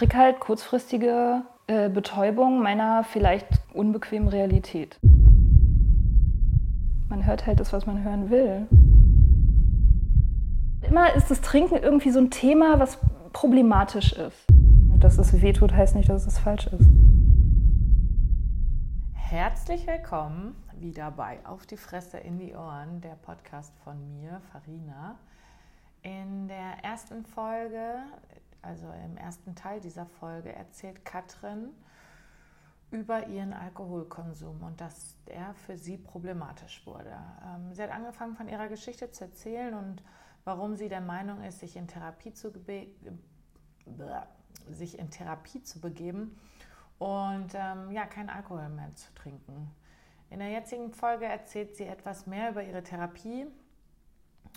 kriege halt kurzfristige äh, Betäubung meiner vielleicht unbequemen Realität. Man hört halt das, was man hören will. Immer ist das Trinken irgendwie so ein Thema, was problematisch ist. Dass es wehtut, heißt nicht, dass es falsch ist. Herzlich willkommen wieder bei Auf die Fresse in die Ohren, der Podcast von mir, Farina. In der ersten Folge also im ersten Teil dieser Folge, erzählt Katrin über ihren Alkoholkonsum und dass er für sie problematisch wurde. Ähm, sie hat angefangen von ihrer Geschichte zu erzählen und warum sie der Meinung ist, sich in Therapie zu, sich in Therapie zu begeben und ähm, ja, keinen Alkohol mehr zu trinken. In der jetzigen Folge erzählt sie etwas mehr über ihre Therapie,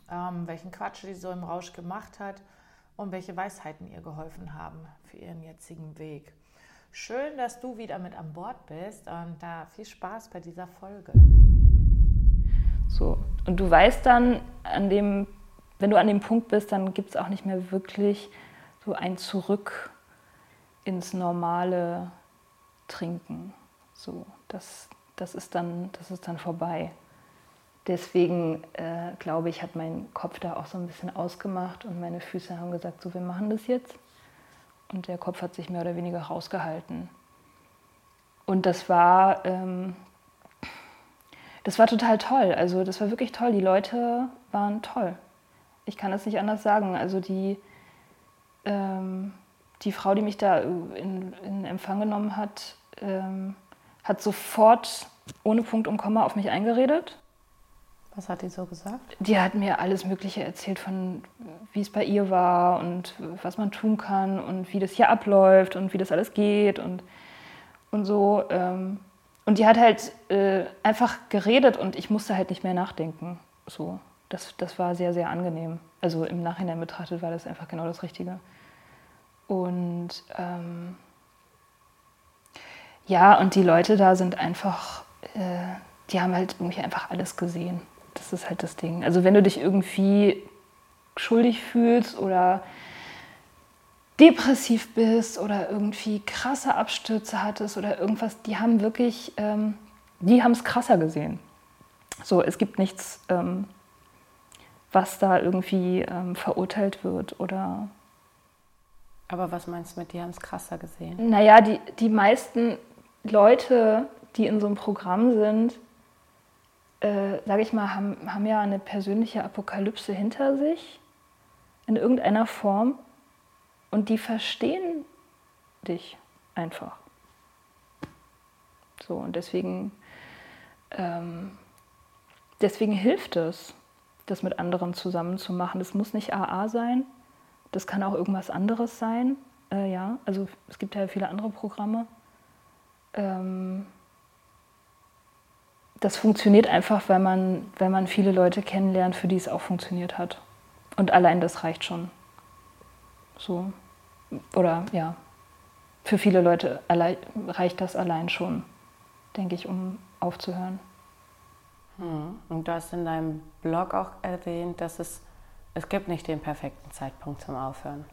ähm, welchen Quatsch sie so im Rausch gemacht hat und welche Weisheiten ihr geholfen haben für ihren jetzigen Weg. Schön, dass du wieder mit an Bord bist und da viel Spaß bei dieser Folge. So, und du weißt dann, an dem, wenn du an dem Punkt bist, dann gibt es auch nicht mehr wirklich so ein Zurück ins normale Trinken. So, das, das, ist, dann, das ist dann vorbei deswegen äh, glaube ich, hat mein Kopf da auch so ein bisschen ausgemacht und meine Füße haben gesagt, so wir machen das jetzt. Und der Kopf hat sich mehr oder weniger rausgehalten. Und das war, ähm, das war total toll. Also das war wirklich toll. Die Leute waren toll. Ich kann es nicht anders sagen. Also die, ähm, die Frau, die mich da in, in Empfang genommen hat, ähm, hat sofort ohne Punkt und Komma auf mich eingeredet was hat die so gesagt? Die hat mir alles Mögliche erzählt von, wie es bei ihr war und was man tun kann und wie das hier abläuft und wie das alles geht und, und so. Ähm. Und die hat halt äh, einfach geredet und ich musste halt nicht mehr nachdenken. So, das, das war sehr, sehr angenehm. Also im Nachhinein betrachtet war das einfach genau das Richtige. Und ähm, ja, und die Leute da sind einfach, äh, die haben halt irgendwie einfach alles gesehen. Das ist halt das Ding. Also wenn du dich irgendwie schuldig fühlst oder depressiv bist oder irgendwie krasse Abstürze hattest oder irgendwas, die haben wirklich, ähm, die haben es krasser gesehen. So, es gibt nichts, ähm, was da irgendwie ähm, verurteilt wird oder. Aber was meinst du mit, die haben es krasser gesehen? Naja, die, die meisten Leute, die in so einem Programm sind, äh, sage ich mal, haben, haben ja eine persönliche Apokalypse hinter sich, in irgendeiner Form, und die verstehen dich einfach. So, und deswegen, ähm, deswegen hilft es, das mit anderen zusammen zu machen. Das muss nicht AA sein, das kann auch irgendwas anderes sein. Äh, ja, also es gibt ja viele andere Programme. Ähm, das funktioniert einfach, weil man, weil man viele Leute kennenlernt, für die es auch funktioniert hat. Und allein das reicht schon. So. Oder ja, für viele Leute reicht das allein schon, denke ich, um aufzuhören. Hm. Und du hast in deinem Blog auch erwähnt, dass es, es gibt nicht den perfekten Zeitpunkt zum Aufhören.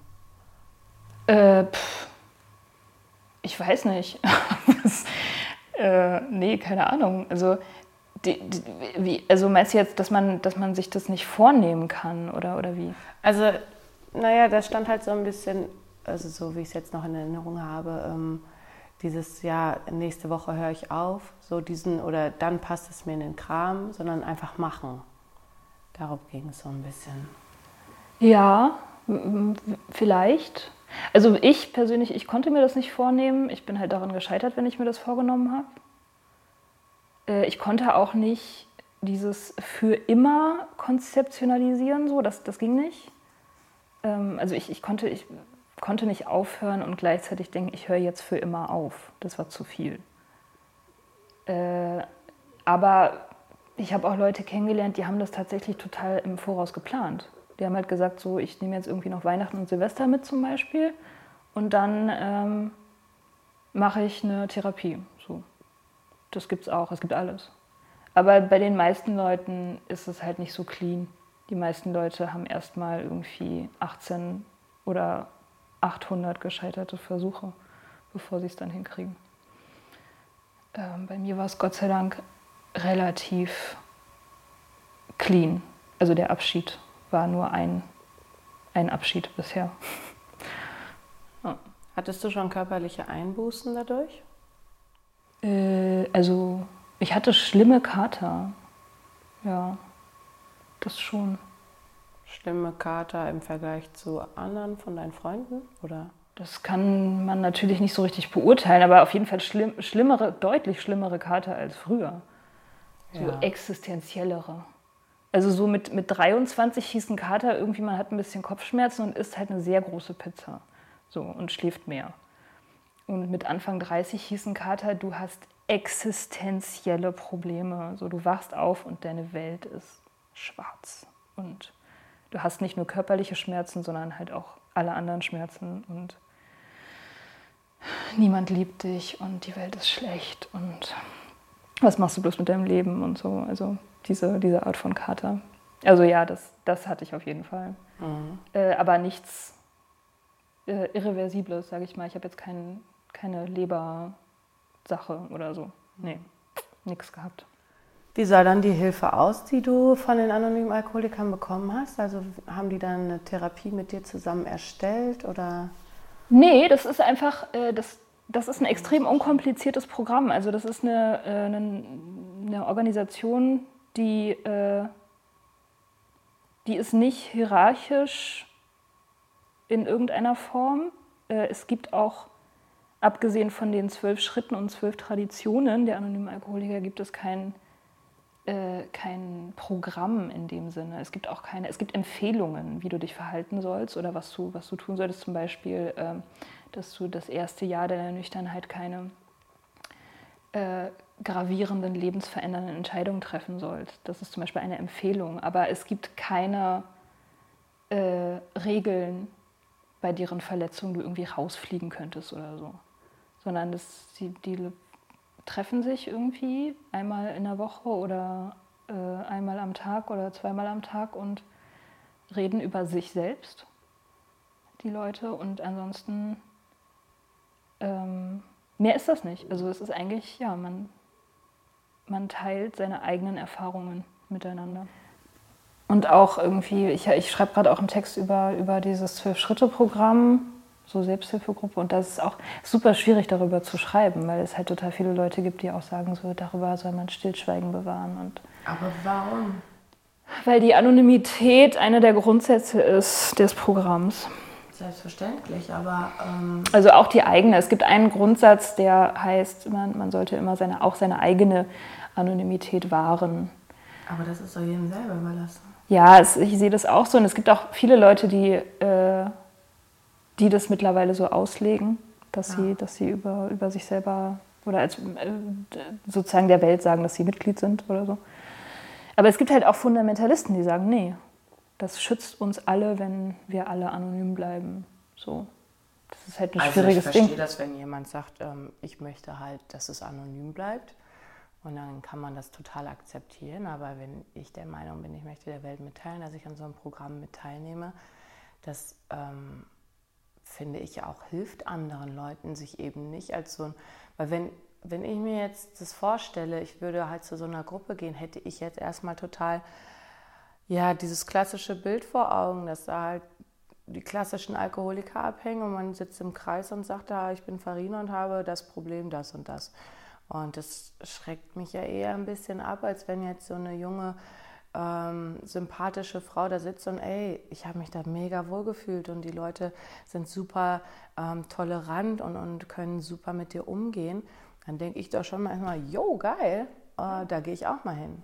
Äh, pff, ich weiß nicht. das, äh, nee, keine Ahnung. Also, die, die, wie, also meinst du jetzt, dass man, dass man sich das nicht vornehmen kann oder, oder wie? Also, naja, da stand halt so ein bisschen, also so wie ich es jetzt noch in Erinnerung habe, ähm, dieses Jahr, nächste Woche höre ich auf, so diesen, oder dann passt es mir in den Kram, sondern einfach machen. Darum ging es so ein bisschen. Ja, vielleicht. Also ich persönlich, ich konnte mir das nicht vornehmen. Ich bin halt daran gescheitert, wenn ich mir das vorgenommen habe. Äh, ich konnte auch nicht dieses für immer konzeptionalisieren, so, das, das ging nicht. Ähm, also ich, ich, konnte, ich konnte nicht aufhören und gleichzeitig denken, ich höre jetzt für immer auf. Das war zu viel. Äh, aber ich habe auch Leute kennengelernt, die haben das tatsächlich total im Voraus geplant. Die haben halt gesagt, so, ich nehme jetzt irgendwie noch Weihnachten und Silvester mit zum Beispiel und dann ähm, mache ich eine Therapie. So. Das gibt es auch, es gibt alles. Aber bei den meisten Leuten ist es halt nicht so clean. Die meisten Leute haben erstmal irgendwie 18 oder 800 gescheiterte Versuche, bevor sie es dann hinkriegen. Ähm, bei mir war es Gott sei Dank relativ clean. Also der Abschied war nur ein, ein Abschied bisher. Hattest du schon körperliche Einbußen dadurch? Äh, also ich hatte schlimme Kater. Ja, das schon. Schlimme Kater im Vergleich zu anderen von deinen Freunden? Oder? Das kann man natürlich nicht so richtig beurteilen, aber auf jeden Fall schlimm, schlimmere, deutlich schlimmere Kater als früher. So ja. existenziellere. Also so mit, mit 23 hieß ein Kater irgendwie, man hat ein bisschen Kopfschmerzen und isst halt eine sehr große Pizza. So und schläft mehr. Und mit Anfang 30 hieß ein Kater, du hast existenzielle Probleme. So du wachst auf und deine Welt ist schwarz. Und du hast nicht nur körperliche Schmerzen, sondern halt auch alle anderen Schmerzen und niemand liebt dich und die Welt ist schlecht und was machst du bloß mit deinem Leben und so. Also diese, diese Art von Kater. Also ja, das, das hatte ich auf jeden Fall. Mhm. Äh, aber nichts äh, Irreversibles, sage ich mal. Ich habe jetzt kein, keine Lebersache oder so. Nee, nichts gehabt. Wie sah dann die Hilfe aus, die du von den anonymen Alkoholikern bekommen hast? Also haben die dann eine Therapie mit dir zusammen erstellt oder? Nee, das ist einfach, äh, das, das ist ein extrem unkompliziertes Programm. Also das ist eine, äh, eine, eine Organisation, die, äh, die ist nicht hierarchisch in irgendeiner Form. Es gibt auch, abgesehen von den zwölf Schritten und zwölf Traditionen der anonymen Alkoholiker, gibt es kein, äh, kein Programm in dem Sinne. Es gibt auch keine, es gibt Empfehlungen, wie du dich verhalten sollst oder was du, was du tun solltest. Zum Beispiel, äh, dass du das erste Jahr deiner Nüchternheit keine äh, gravierenden, lebensverändernden Entscheidungen treffen sollt. Das ist zum Beispiel eine Empfehlung. Aber es gibt keine äh, Regeln, bei deren Verletzungen du irgendwie rausfliegen könntest oder so. Sondern das, die, die treffen sich irgendwie einmal in der Woche oder äh, einmal am Tag oder zweimal am Tag und reden über sich selbst, die Leute. Und ansonsten ähm, mehr ist das nicht. Also es ist eigentlich, ja, man man teilt seine eigenen Erfahrungen miteinander. Und auch irgendwie, ich, ich schreibe gerade auch einen Text über, über dieses Zwölf-Schritte-Programm, so Selbsthilfegruppe. Und das ist auch super schwierig, darüber zu schreiben, weil es halt total viele Leute gibt, die auch sagen, so darüber soll man Stillschweigen bewahren. Und Aber warum? Weil die Anonymität einer der Grundsätze ist des Programms. Selbstverständlich, aber. Ähm also auch die eigene. Es gibt einen Grundsatz, der heißt, man, man sollte immer seine, auch seine eigene Anonymität wahren. Aber das ist doch jedem selber überlassen. Ja, es, ich sehe das auch so. Und es gibt auch viele Leute, die, äh, die das mittlerweile so auslegen, dass, ja. sie, dass sie über, über sich selber oder als äh, sozusagen der Welt sagen, dass sie Mitglied sind oder so. Aber es gibt halt auch Fundamentalisten, die sagen, nee, das schützt uns alle, wenn wir alle anonym bleiben. So. Das ist halt ein also schwieriges Ding. Ich verstehe das, wenn jemand sagt, ähm, ich möchte halt, dass es anonym bleibt. Und dann kann man das total akzeptieren. Aber wenn ich der Meinung bin, ich möchte der Welt mitteilen, dass ich an so einem Programm mit teilnehme, das ähm, finde ich auch hilft anderen Leuten, sich eben nicht als so ein. Weil wenn, wenn ich mir jetzt das vorstelle, ich würde halt zu so einer Gruppe gehen, hätte ich jetzt erstmal total, ja, dieses klassische Bild vor Augen, dass da halt die klassischen Alkoholiker abhängen und man sitzt im Kreis und sagt, ah, ich bin Farina und habe das Problem das und das. Und das schreckt mich ja eher ein bisschen ab, als wenn jetzt so eine junge, ähm, sympathische Frau da sitzt und ey, ich habe mich da mega wohl gefühlt und die Leute sind super ähm, tolerant und, und können super mit dir umgehen. Dann denke ich doch schon manchmal, jo, geil, äh, da gehe ich auch mal hin.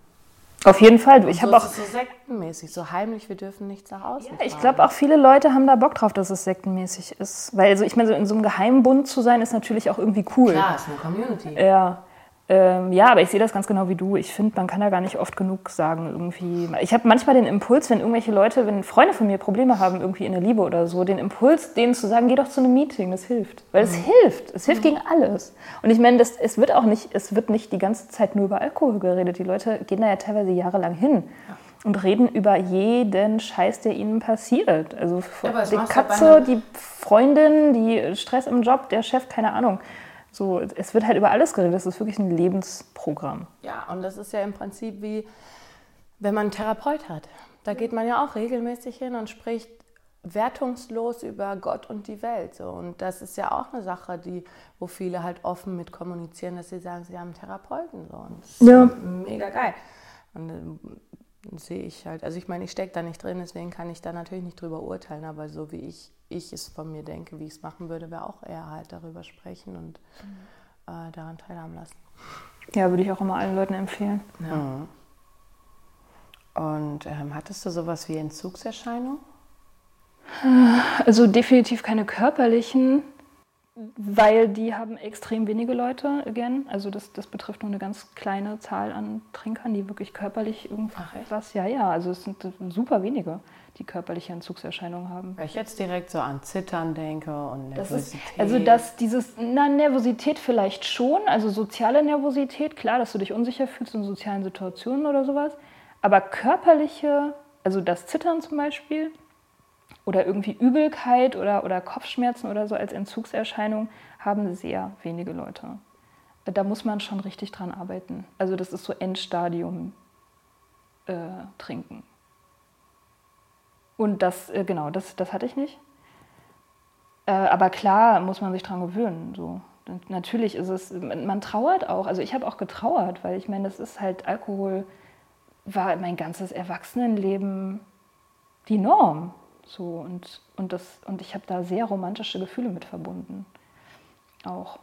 Auf jeden Fall. Ich so habe auch so sektenmäßig, so heimlich. Wir dürfen nichts nach außen. Ja, ich glaube auch viele Leute haben da Bock drauf, dass es sektenmäßig ist, weil also ich meine, so in so einem Geheimbund zu sein ist natürlich auch irgendwie cool. Klar, ist eine Community. Ja. Ähm, ja, aber ich sehe das ganz genau wie du. Ich finde, man kann da gar nicht oft genug sagen irgendwie. Ich habe manchmal den Impuls, wenn irgendwelche Leute, wenn Freunde von mir Probleme haben irgendwie in der Liebe oder so, den Impuls, denen zu sagen, geh doch zu einem Meeting, das hilft, weil es mhm. hilft. Es hilft mhm. gegen alles. Und ich meine, das, es wird auch nicht, es wird nicht die ganze Zeit nur über Alkohol geredet. Die Leute gehen da ja teilweise jahrelang hin. Ja. und reden über jeden Scheiß, der ihnen passiert. Also die Katze, die Freundin, die Stress im Job, der Chef, keine Ahnung. So, es wird halt über alles geredet. Das ist wirklich ein Lebensprogramm. Ja, und das ist ja im Prinzip wie, wenn man einen Therapeut hat. Da geht man ja auch regelmäßig hin und spricht wertungslos über Gott und die Welt. So. Und das ist ja auch eine Sache, die, wo viele halt offen mit kommunizieren, dass sie sagen, sie haben einen Therapeuten. So. Und das ja. ist mega geil. Und dann sehe ich halt, also ich meine, ich stecke da nicht drin, deswegen kann ich da natürlich nicht drüber urteilen, aber so wie ich, ich es von mir denke, wie ich es machen würde, wäre auch eher halt darüber sprechen und mhm. äh, daran teilhaben lassen. Ja, würde ich auch immer allen Leuten empfehlen. Ja. Mhm. Und ähm, hattest du sowas wie Entzugserscheinungen? Also definitiv keine körperlichen, weil die haben extrem wenige Leute, again. Also das, das betrifft nur eine ganz kleine Zahl an Trinkern, die wirklich körperlich irgendwas, ja, ja, also es sind super wenige, die körperliche Entzugserscheinungen haben. Weil ich jetzt direkt so an Zittern denke und Nervosität. Das ist, also dass dieses, na, Nervosität vielleicht schon, also soziale Nervosität, klar, dass du dich unsicher fühlst in sozialen Situationen oder sowas, aber körperliche, also das Zittern zum Beispiel, oder irgendwie Übelkeit oder, oder Kopfschmerzen oder so als Entzugserscheinung haben sehr wenige Leute. Da muss man schon richtig dran arbeiten. Also das ist so Endstadium äh, trinken. Und das, äh, genau, das, das hatte ich nicht. Äh, aber klar muss man sich dran gewöhnen. So. Natürlich ist es, man trauert auch. Also ich habe auch getrauert, weil ich meine, das ist halt, Alkohol war mein ganzes Erwachsenenleben die Norm. So, und, und, das, und ich habe da sehr romantische Gefühle mit verbunden. Auch.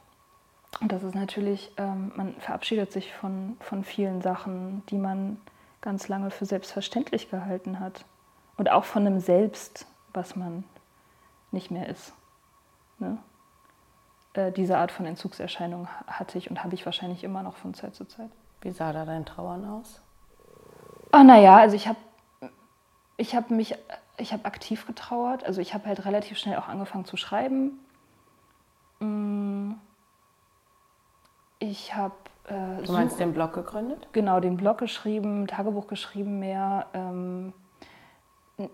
Und das ist natürlich, ähm, man verabschiedet sich von, von vielen Sachen, die man ganz lange für selbstverständlich gehalten hat. Und auch von einem Selbst, was man nicht mehr ist. Ne? Äh, diese Art von Entzugserscheinung hatte ich und habe ich wahrscheinlich immer noch von Zeit zu Zeit. Wie sah da dein Trauern aus? Ah, naja, also ich habe ich hab mich ich habe aktiv getrauert. Also ich habe halt relativ schnell auch angefangen zu schreiben. Mm. Ich habe. Äh, du meinst den Blog gegründet? Genau, den Blog geschrieben, Tagebuch geschrieben mehr, ähm,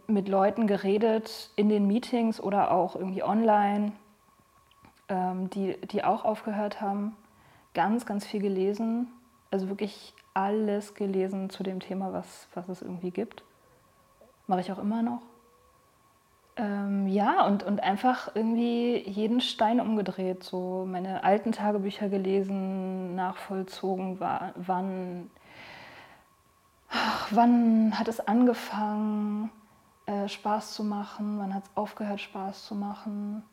mit Leuten geredet in den Meetings oder auch irgendwie online, ähm, die, die auch aufgehört haben. Ganz, ganz viel gelesen. Also wirklich alles gelesen zu dem Thema, was, was es irgendwie gibt. Mache ich auch immer noch. Ähm, ja, und, und einfach irgendwie jeden Stein umgedreht. So meine alten Tagebücher gelesen, nachvollzogen, war, wann, ach, wann hat es angefangen, äh, Spaß zu machen, wann hat es aufgehört, Spaß zu machen,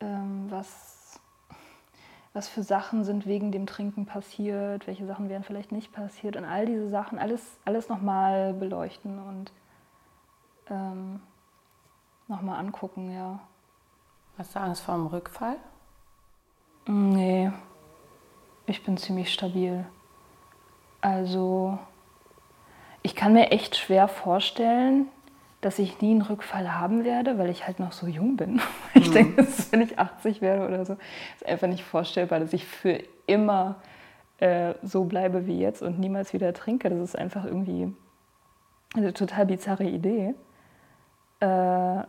ähm, was, was für Sachen sind wegen dem Trinken passiert, welche Sachen wären vielleicht nicht passiert und all diese Sachen, alles, alles nochmal beleuchten und ähm, nochmal angucken, ja. Hast du Angst vor einem Rückfall? Nee, ich bin ziemlich stabil. Also, ich kann mir echt schwer vorstellen, dass ich nie einen Rückfall haben werde, weil ich halt noch so jung bin. Ich mhm. denke, wenn ich 80 werde oder so, ist einfach nicht vorstellbar, dass ich für immer äh, so bleibe wie jetzt und niemals wieder trinke. Das ist einfach irgendwie eine total bizarre Idee. Äh,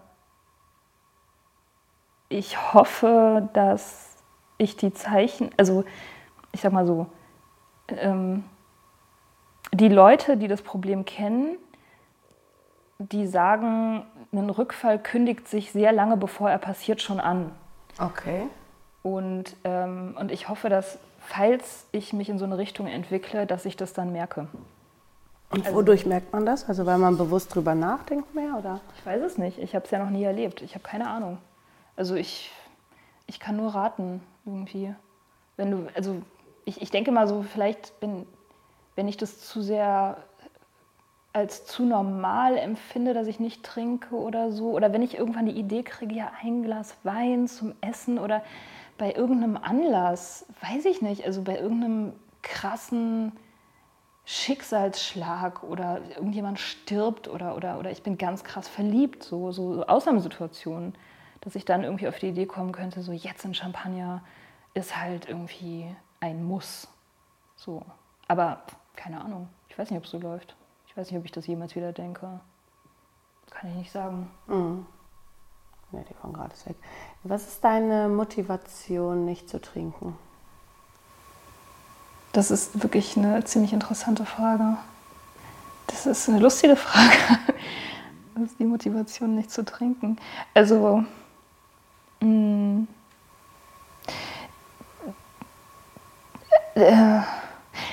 ich hoffe, dass ich die Zeichen, also ich sag mal so, ähm, die Leute, die das Problem kennen, die sagen, ein Rückfall kündigt sich sehr lange bevor er passiert schon an. Okay. Und, ähm, und ich hoffe, dass, falls ich mich in so eine Richtung entwickle, dass ich das dann merke. Und also, wodurch merkt man das? Also weil man bewusst drüber nachdenkt mehr, oder? Ich weiß es nicht. Ich habe es ja noch nie erlebt. Ich habe keine Ahnung. Also ich, ich kann nur raten irgendwie. Wenn du, also ich, ich denke mal so, vielleicht, wenn, wenn ich das zu sehr als zu normal empfinde, dass ich nicht trinke oder so, oder wenn ich irgendwann die Idee kriege, ja, ein Glas Wein zum Essen oder bei irgendeinem Anlass, weiß ich nicht, also bei irgendeinem krassen Schicksalsschlag oder irgendjemand stirbt oder, oder, oder ich bin ganz krass verliebt, so, so Ausnahmesituationen dass ich dann irgendwie auf die Idee kommen könnte, so jetzt ein Champagner ist halt irgendwie ein Muss. So. Aber keine Ahnung. Ich weiß nicht, ob es so läuft. Weiß nicht, ob ich das jemals wieder denke. Kann ich nicht sagen. Mhm. Ja, die kommen gerade weg. Was ist deine Motivation, nicht zu trinken? Das ist wirklich eine ziemlich interessante Frage. Das ist eine lustige Frage. Was ist die Motivation, nicht zu trinken? Also, mh, mm, äh,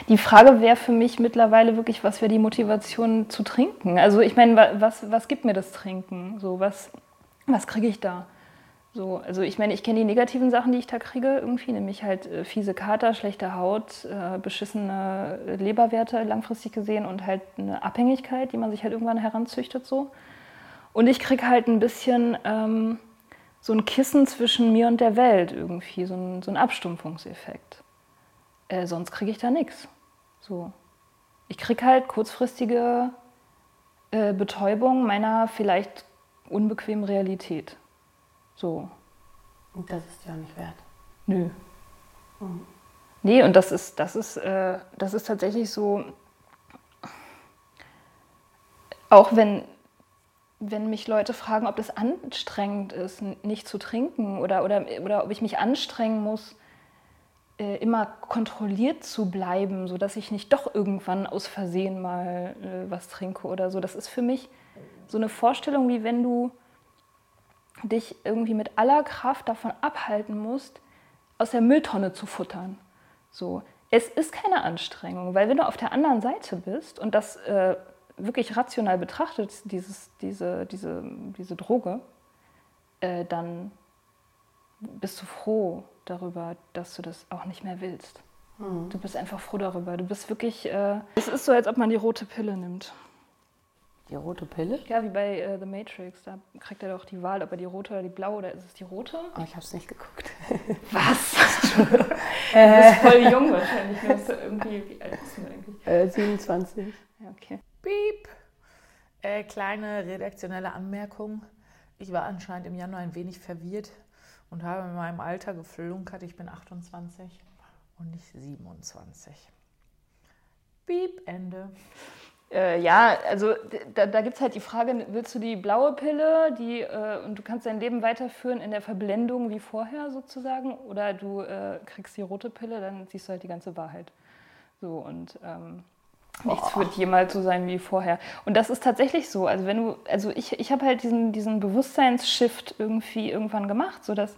die Frage wäre für mich mittlerweile wirklich, was wäre die Motivation zu trinken? Also ich meine, was, was gibt mir das Trinken? So, was, was kriege ich da? So, also ich meine, ich kenne die negativen Sachen, die ich da kriege, irgendwie, nämlich halt äh, fiese Kater, schlechte Haut, äh, beschissene Leberwerte langfristig gesehen und halt eine Abhängigkeit, die man sich halt irgendwann heranzüchtet so. Und ich kriege halt ein bisschen ähm, so ein Kissen zwischen mir und der Welt irgendwie, so ein, so ein Abstumpfungseffekt. Äh, sonst kriege ich da nichts. So. Ich kriege halt kurzfristige äh, Betäubung meiner vielleicht unbequemen Realität. So. Und das ist ja nicht wert. Nö. Mhm. Nee, und das ist, das ist, äh, das ist tatsächlich so, auch wenn, wenn mich Leute fragen, ob das anstrengend ist, nicht zu trinken oder, oder, oder ob ich mich anstrengen muss, äh, immer kontrolliert zu bleiben, sodass ich nicht doch irgendwann aus Versehen mal äh, was trinke oder so. Das ist für mich so eine Vorstellung, wie wenn du dich irgendwie mit aller Kraft davon abhalten musst, aus der Mülltonne zu futtern. So. Es ist keine Anstrengung, weil wenn du auf der anderen Seite bist und das äh, wirklich rational betrachtet, dieses, diese, diese, diese Droge, äh, dann bist du froh, darüber, dass du das auch nicht mehr willst. Mhm. Du bist einfach froh darüber. Du bist wirklich, äh, es ist so, als ob man die rote Pille nimmt. Die rote Pille? Ja, wie bei äh, The Matrix. Da kriegt er doch die Wahl, ob er die rote oder die blaue oder ist es die rote? Oh, ich habe es nicht geguckt. Was? du bist voll jung wahrscheinlich. Du bist irgendwie, wie alt bist du eigentlich? Äh, 27. Ja, okay. Piep. Äh, kleine redaktionelle Anmerkung. Ich war anscheinend im Januar ein wenig verwirrt und habe in meinem Alter geflunkert, ich bin 28 und nicht 27. Piep, Ende. Äh, ja, also da, da gibt es halt die Frage, willst du die blaue Pille die, äh, und du kannst dein Leben weiterführen in der Verblendung wie vorher sozusagen oder du äh, kriegst die rote Pille, dann siehst du halt die ganze Wahrheit. So und ähm, nichts wird jemals so sein wie vorher. Und das ist tatsächlich so. Also wenn du, also ich, ich habe halt diesen, diesen Bewusstseinsshift irgendwie irgendwann gemacht, sodass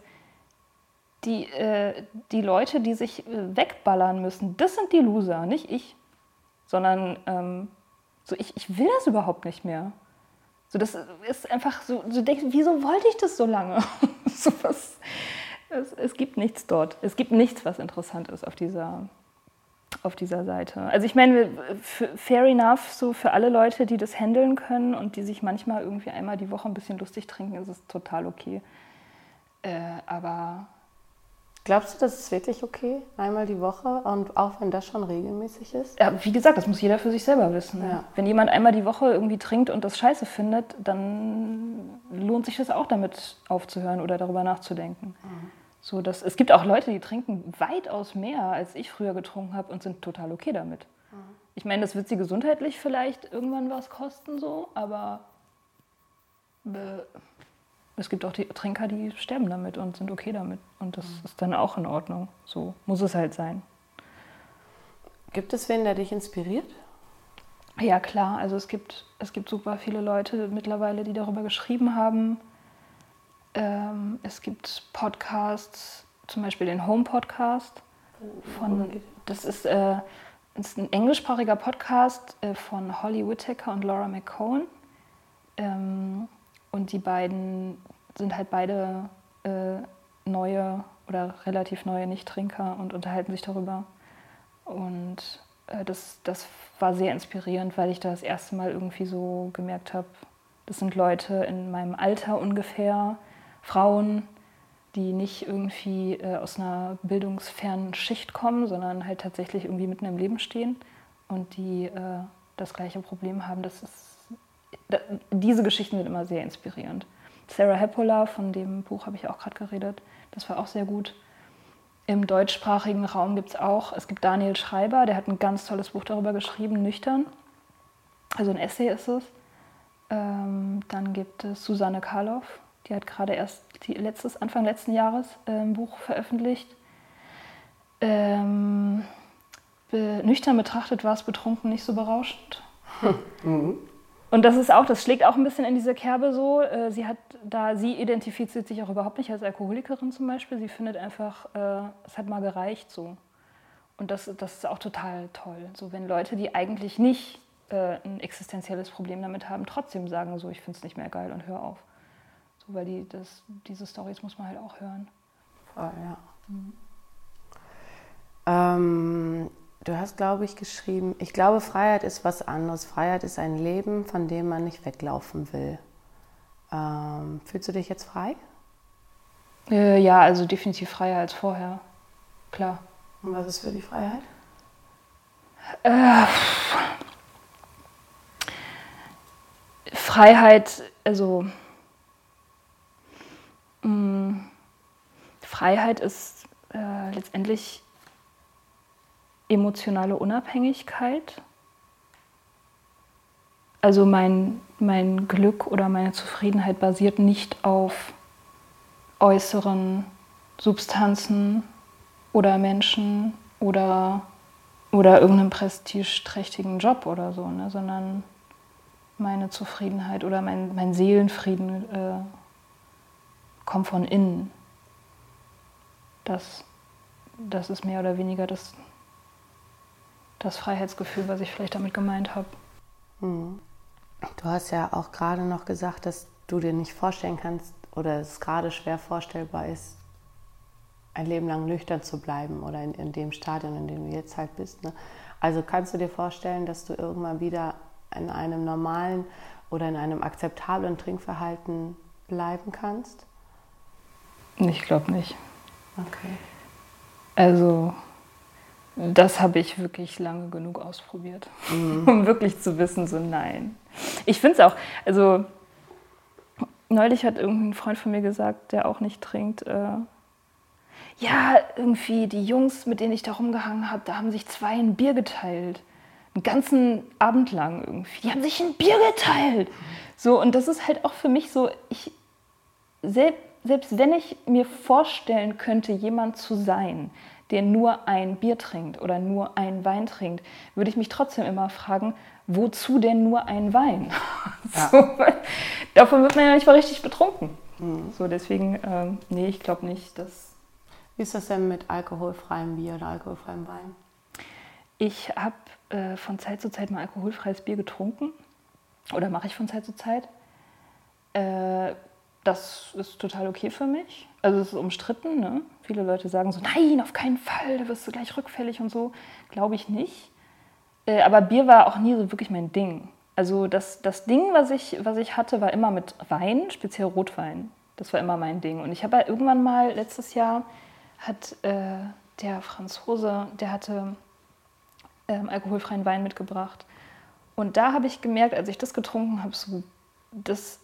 die, äh, die Leute, die sich äh, wegballern müssen, das sind die Loser, nicht ich. Sondern ähm, so ich, ich will das überhaupt nicht mehr. So, das ist einfach so, so denkst, wieso wollte ich das so lange? so was, es, es gibt nichts dort. Es gibt nichts, was interessant ist auf dieser, auf dieser Seite. Also ich meine, fair enough, so für alle Leute, die das handeln können und die sich manchmal irgendwie einmal die Woche ein bisschen lustig trinken, ist es total okay. Äh, aber Glaubst du, das ist wirklich okay, einmal die Woche und auch wenn das schon regelmäßig ist? Ja, wie gesagt, das muss jeder für sich selber wissen. Ja. Wenn jemand einmal die Woche irgendwie trinkt und das scheiße findet, dann lohnt sich das auch damit aufzuhören oder darüber nachzudenken. Mhm. So, dass, es gibt auch Leute, die trinken weitaus mehr, als ich früher getrunken habe und sind total okay damit. Mhm. Ich meine, das wird sie gesundheitlich vielleicht irgendwann was kosten, so, aber äh, es gibt auch die Trinker, die sterben damit und sind okay damit. Und das mhm. ist dann auch in Ordnung. So muss es halt sein. Gibt es wen, der dich inspiriert? Ja, klar. Also es gibt, es gibt super viele Leute mittlerweile, die darüber geschrieben haben. Ähm, es gibt Podcasts, zum Beispiel den Home Podcast. Von, das ist, äh, ist ein englischsprachiger Podcast äh, von Holly Whittaker und Laura McCone. Ähm, und die beiden sind halt beide äh, neue oder relativ neue Nichttrinker und unterhalten sich darüber. Und äh, das, das war sehr inspirierend, weil ich da das erste Mal irgendwie so gemerkt habe, das sind Leute in meinem Alter ungefähr, Frauen, die nicht irgendwie äh, aus einer bildungsfernen Schicht kommen, sondern halt tatsächlich irgendwie mitten im Leben stehen und die äh, das gleiche Problem haben. Das ist, da, diese Geschichten sind immer sehr inspirierend. Sarah Heppola, von dem Buch habe ich auch gerade geredet, das war auch sehr gut. Im deutschsprachigen Raum gibt es auch, es gibt Daniel Schreiber, der hat ein ganz tolles Buch darüber geschrieben, Nüchtern. Also ein Essay ist es. Ähm, dann gibt es Susanne Karloff, die hat gerade erst die letztes, Anfang letzten Jahres äh, ein Buch veröffentlicht. Ähm, be nüchtern betrachtet war es betrunken nicht so berauschend. Mhm. Und das ist auch, das schlägt auch ein bisschen in diese Kerbe so. Äh, sie hat da, sie identifiziert sich auch überhaupt nicht als Alkoholikerin zum Beispiel. Sie findet einfach, äh, es hat mal gereicht so. Und das, das ist auch total toll. So, wenn Leute, die eigentlich nicht äh, ein existenzielles Problem damit haben, trotzdem sagen so, ich finde es nicht mehr geil und hör auf. So, weil die, das, diese Stories muss man halt auch hören. Voll, ja. Mhm. Ähm, Du hast, glaube ich, geschrieben, ich glaube, Freiheit ist was anderes. Freiheit ist ein Leben, von dem man nicht weglaufen will. Ähm, fühlst du dich jetzt frei? Äh, ja, also definitiv freier als vorher. Klar. Und was ist für die Freiheit? Äh, Freiheit, also mh, mm, Freiheit ist äh, letztendlich emotionale Unabhängigkeit. Also mein, mein Glück oder meine Zufriedenheit basiert nicht auf äußeren Substanzen oder Menschen oder, oder irgendeinem prestigeträchtigen Job oder so, ne? sondern meine Zufriedenheit oder mein, mein Seelenfrieden äh, kommt von innen. Das, das ist mehr oder weniger das, das Freiheitsgefühl, was ich vielleicht damit gemeint habe. Mhm. Du hast ja auch gerade noch gesagt, dass du dir nicht vorstellen kannst oder es gerade schwer vorstellbar ist, ein Leben lang nüchtern zu bleiben oder in, in dem Stadion, in dem du jetzt halt bist. Ne? Also kannst du dir vorstellen, dass du irgendwann wieder in einem normalen oder in einem akzeptablen Trinkverhalten bleiben kannst? Ich glaube nicht. Okay. Also das habe ich wirklich lange genug ausprobiert, mhm. um wirklich zu wissen, so nein. Ich finde es auch, also neulich hat irgendein Freund von mir gesagt, der auch nicht trinkt, äh, ja, irgendwie die Jungs, mit denen ich da rumgehangen habe, da haben sich zwei ein Bier geteilt. Einen ganzen Abend lang irgendwie. Die haben sich ein Bier geteilt. So, und das ist halt auch für mich so, ich, selbst, selbst wenn ich mir vorstellen könnte, jemand zu sein, der nur ein Bier trinkt oder nur ein Wein trinkt, würde ich mich trotzdem immer fragen, wozu denn nur ein Wein? Ja. So, davon wird man ja nicht mal richtig betrunken. Mhm. So, deswegen, ähm, nee, ich glaube nicht, dass. Wie ist das denn mit alkoholfreiem Bier oder alkoholfreiem Wein? Ich habe äh, von Zeit zu Zeit mal alkoholfreies Bier getrunken. Oder mache ich von Zeit zu Zeit. Äh, das ist total okay für mich. Also es ist umstritten. Ne? Viele Leute sagen so, nein, auf keinen Fall, da wirst du gleich rückfällig und so. Glaube ich nicht. Äh, aber Bier war auch nie so wirklich mein Ding. Also das, das Ding, was ich, was ich hatte, war immer mit Wein, speziell Rotwein. Das war immer mein Ding. Und ich habe halt irgendwann mal, letztes Jahr, hat äh, der Franzose, der hatte ähm, alkoholfreien Wein mitgebracht. Und da habe ich gemerkt, als ich das getrunken habe, so, das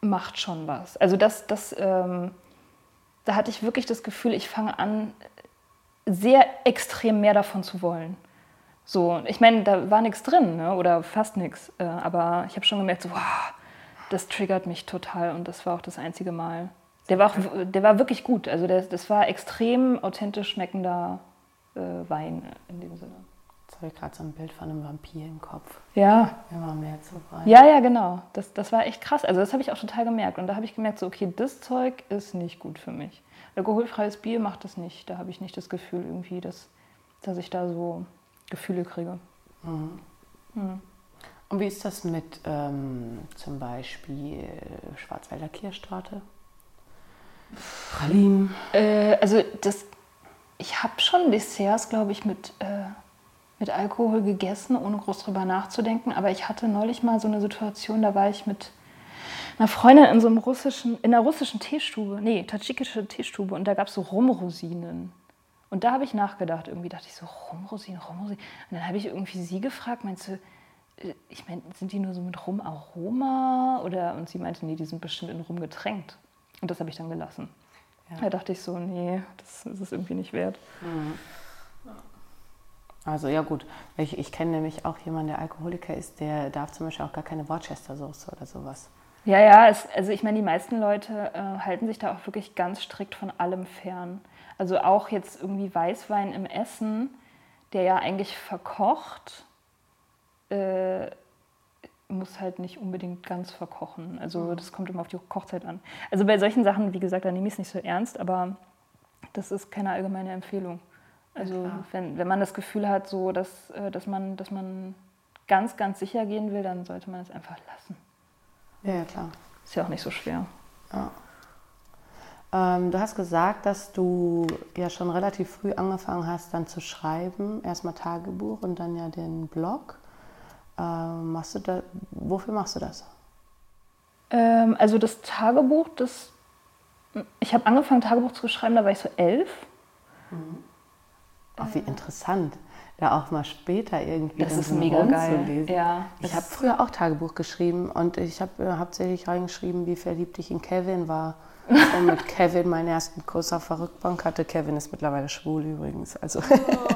macht schon was. Also das, das, ähm, da hatte ich wirklich das Gefühl, ich fange an, sehr extrem mehr davon zu wollen. So, ich meine, da war nichts drin ne? oder fast nichts, äh, aber ich habe schon gemerkt, so, wow, das triggert mich total und das war auch das einzige Mal. Der war, auch, der war wirklich gut, also der, das war extrem authentisch schmeckender äh, Wein in dem Sinne habe ich gerade so ein Bild von einem Vampir im Kopf. Ja. Immer mehr zu rein. Ja, ja, genau. Das, das war echt krass. Also das habe ich auch total gemerkt. Und da habe ich gemerkt, so, okay, das Zeug ist nicht gut für mich. Alkoholfreies Bier macht das nicht. Da habe ich nicht das Gefühl irgendwie, dass, dass ich da so Gefühle kriege. Mhm. Mhm. Und wie ist das mit ähm, zum Beispiel Schwarzwälder Kirschtorte? Pralinen? Äh, also das, ich habe schon Desserts, glaube ich, mit äh, mit Alkohol gegessen, ohne groß drüber nachzudenken. Aber ich hatte neulich mal so eine Situation, da war ich mit einer Freundin in so einem russischen, in einer russischen Teestube, nee, tadschikische Teestube und da gab es so Rumrosinen. Und da habe ich nachgedacht, irgendwie dachte ich so, Rumrosinen, Rumrosinen. Und dann habe ich irgendwie sie gefragt, meinst du, äh, ich meine, sind die nur so mit Rumaroma? Oder, und sie meinte, nee, die sind bestimmt in Rum getränkt. Und das habe ich dann gelassen. Ja. Da dachte ich so, nee, das ist es irgendwie nicht wert. Mhm. Also ja gut, ich, ich kenne nämlich auch jemanden, der Alkoholiker ist, der darf zum Beispiel auch gar keine Worcester-Soße oder sowas. Ja, ja, es, also ich meine, die meisten Leute äh, halten sich da auch wirklich ganz strikt von allem fern. Also auch jetzt irgendwie Weißwein im Essen, der ja eigentlich verkocht, äh, muss halt nicht unbedingt ganz verkochen. Also mhm. das kommt immer auf die Kochzeit an. Also bei solchen Sachen, wie gesagt, da nehme ich es nicht so ernst, aber das ist keine allgemeine Empfehlung. Also ja, wenn, wenn man das Gefühl hat, so dass, äh, dass, man, dass man ganz, ganz sicher gehen will, dann sollte man es einfach lassen. Ja, ja klar. Ist ja auch nicht so schwer. Ja. Ähm, du hast gesagt, dass du ja schon relativ früh angefangen hast, dann zu schreiben. Erstmal Tagebuch und dann ja den Blog. Ähm, machst du da, wofür machst du das? Ähm, also das Tagebuch, das, ich habe angefangen, Tagebuch zu schreiben, da war ich so elf. Mhm. Ach, wie interessant, da auch mal später irgendwie das ist mega geil. Ja, ich habe früher auch Tagebuch geschrieben und ich habe äh, hauptsächlich reingeschrieben, wie verliebt ich in Kevin war und mit Kevin meinen ersten Kurs auf der Rückbank hatte. Kevin ist mittlerweile schwul übrigens. Also. Oh.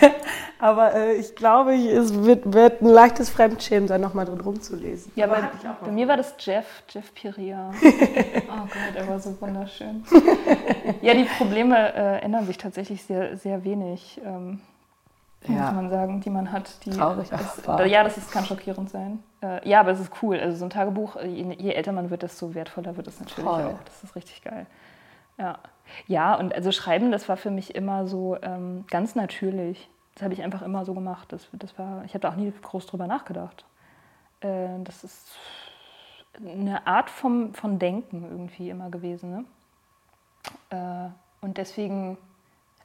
aber äh, ich glaube, es wird, wird, ein leichtes Fremdschämen sein, nochmal drin rumzulesen. Ja, aber bei, bei mir war das Jeff, Jeff Piria. oh Gott, er war so wunderschön. ja, die Probleme äh, ändern sich tatsächlich sehr, sehr wenig. Ähm, ja. muss man sagen, die man hat. Die Traurig ist, äh, Ja, das ist, kann schockierend sein. Äh, ja, aber es ist cool. Also so ein Tagebuch, äh, je, je, älter man wird, desto wertvoller wird es natürlich Toll. auch. Das ist richtig geil. Ja. ja, und also Schreiben, das war für mich immer so ähm, ganz natürlich. Das habe ich einfach immer so gemacht. Das, das war, ich habe da auch nie groß drüber nachgedacht. Äh, das ist eine Art vom, von Denken irgendwie immer gewesen. Ne? Äh, und deswegen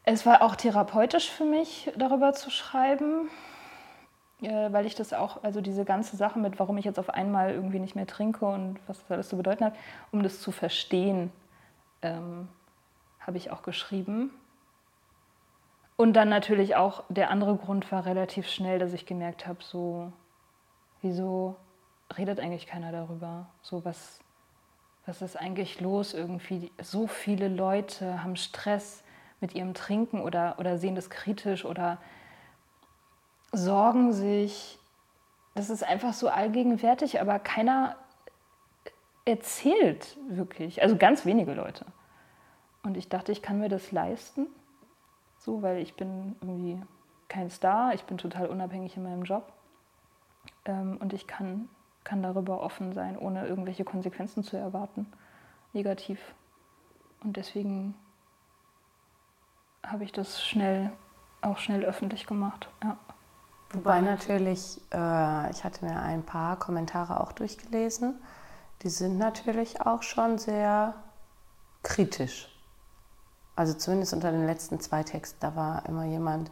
es war auch therapeutisch für mich, darüber zu schreiben, äh, weil ich das auch, also diese ganze Sache mit, warum ich jetzt auf einmal irgendwie nicht mehr trinke und was das alles zu bedeuten hat, um das zu verstehen, ähm, habe ich auch geschrieben. Und dann natürlich auch der andere Grund war relativ schnell, dass ich gemerkt habe, so, wieso redet eigentlich keiner darüber? So, was, was ist eigentlich los irgendwie? So viele Leute haben Stress mit ihrem Trinken oder, oder sehen das kritisch oder sorgen sich. Das ist einfach so allgegenwärtig, aber keiner erzählt wirklich. Also ganz wenige Leute. Und ich dachte, ich kann mir das leisten, so, weil ich bin irgendwie kein Star, ich bin total unabhängig in meinem Job ähm, und ich kann, kann darüber offen sein, ohne irgendwelche Konsequenzen zu erwarten, negativ. Und deswegen habe ich das schnell, auch schnell öffentlich gemacht. Ja. Wobei natürlich, äh, ich hatte mir ein paar Kommentare auch durchgelesen, die sind natürlich auch schon sehr kritisch. Also zumindest unter den letzten zwei Texten, da war immer jemand,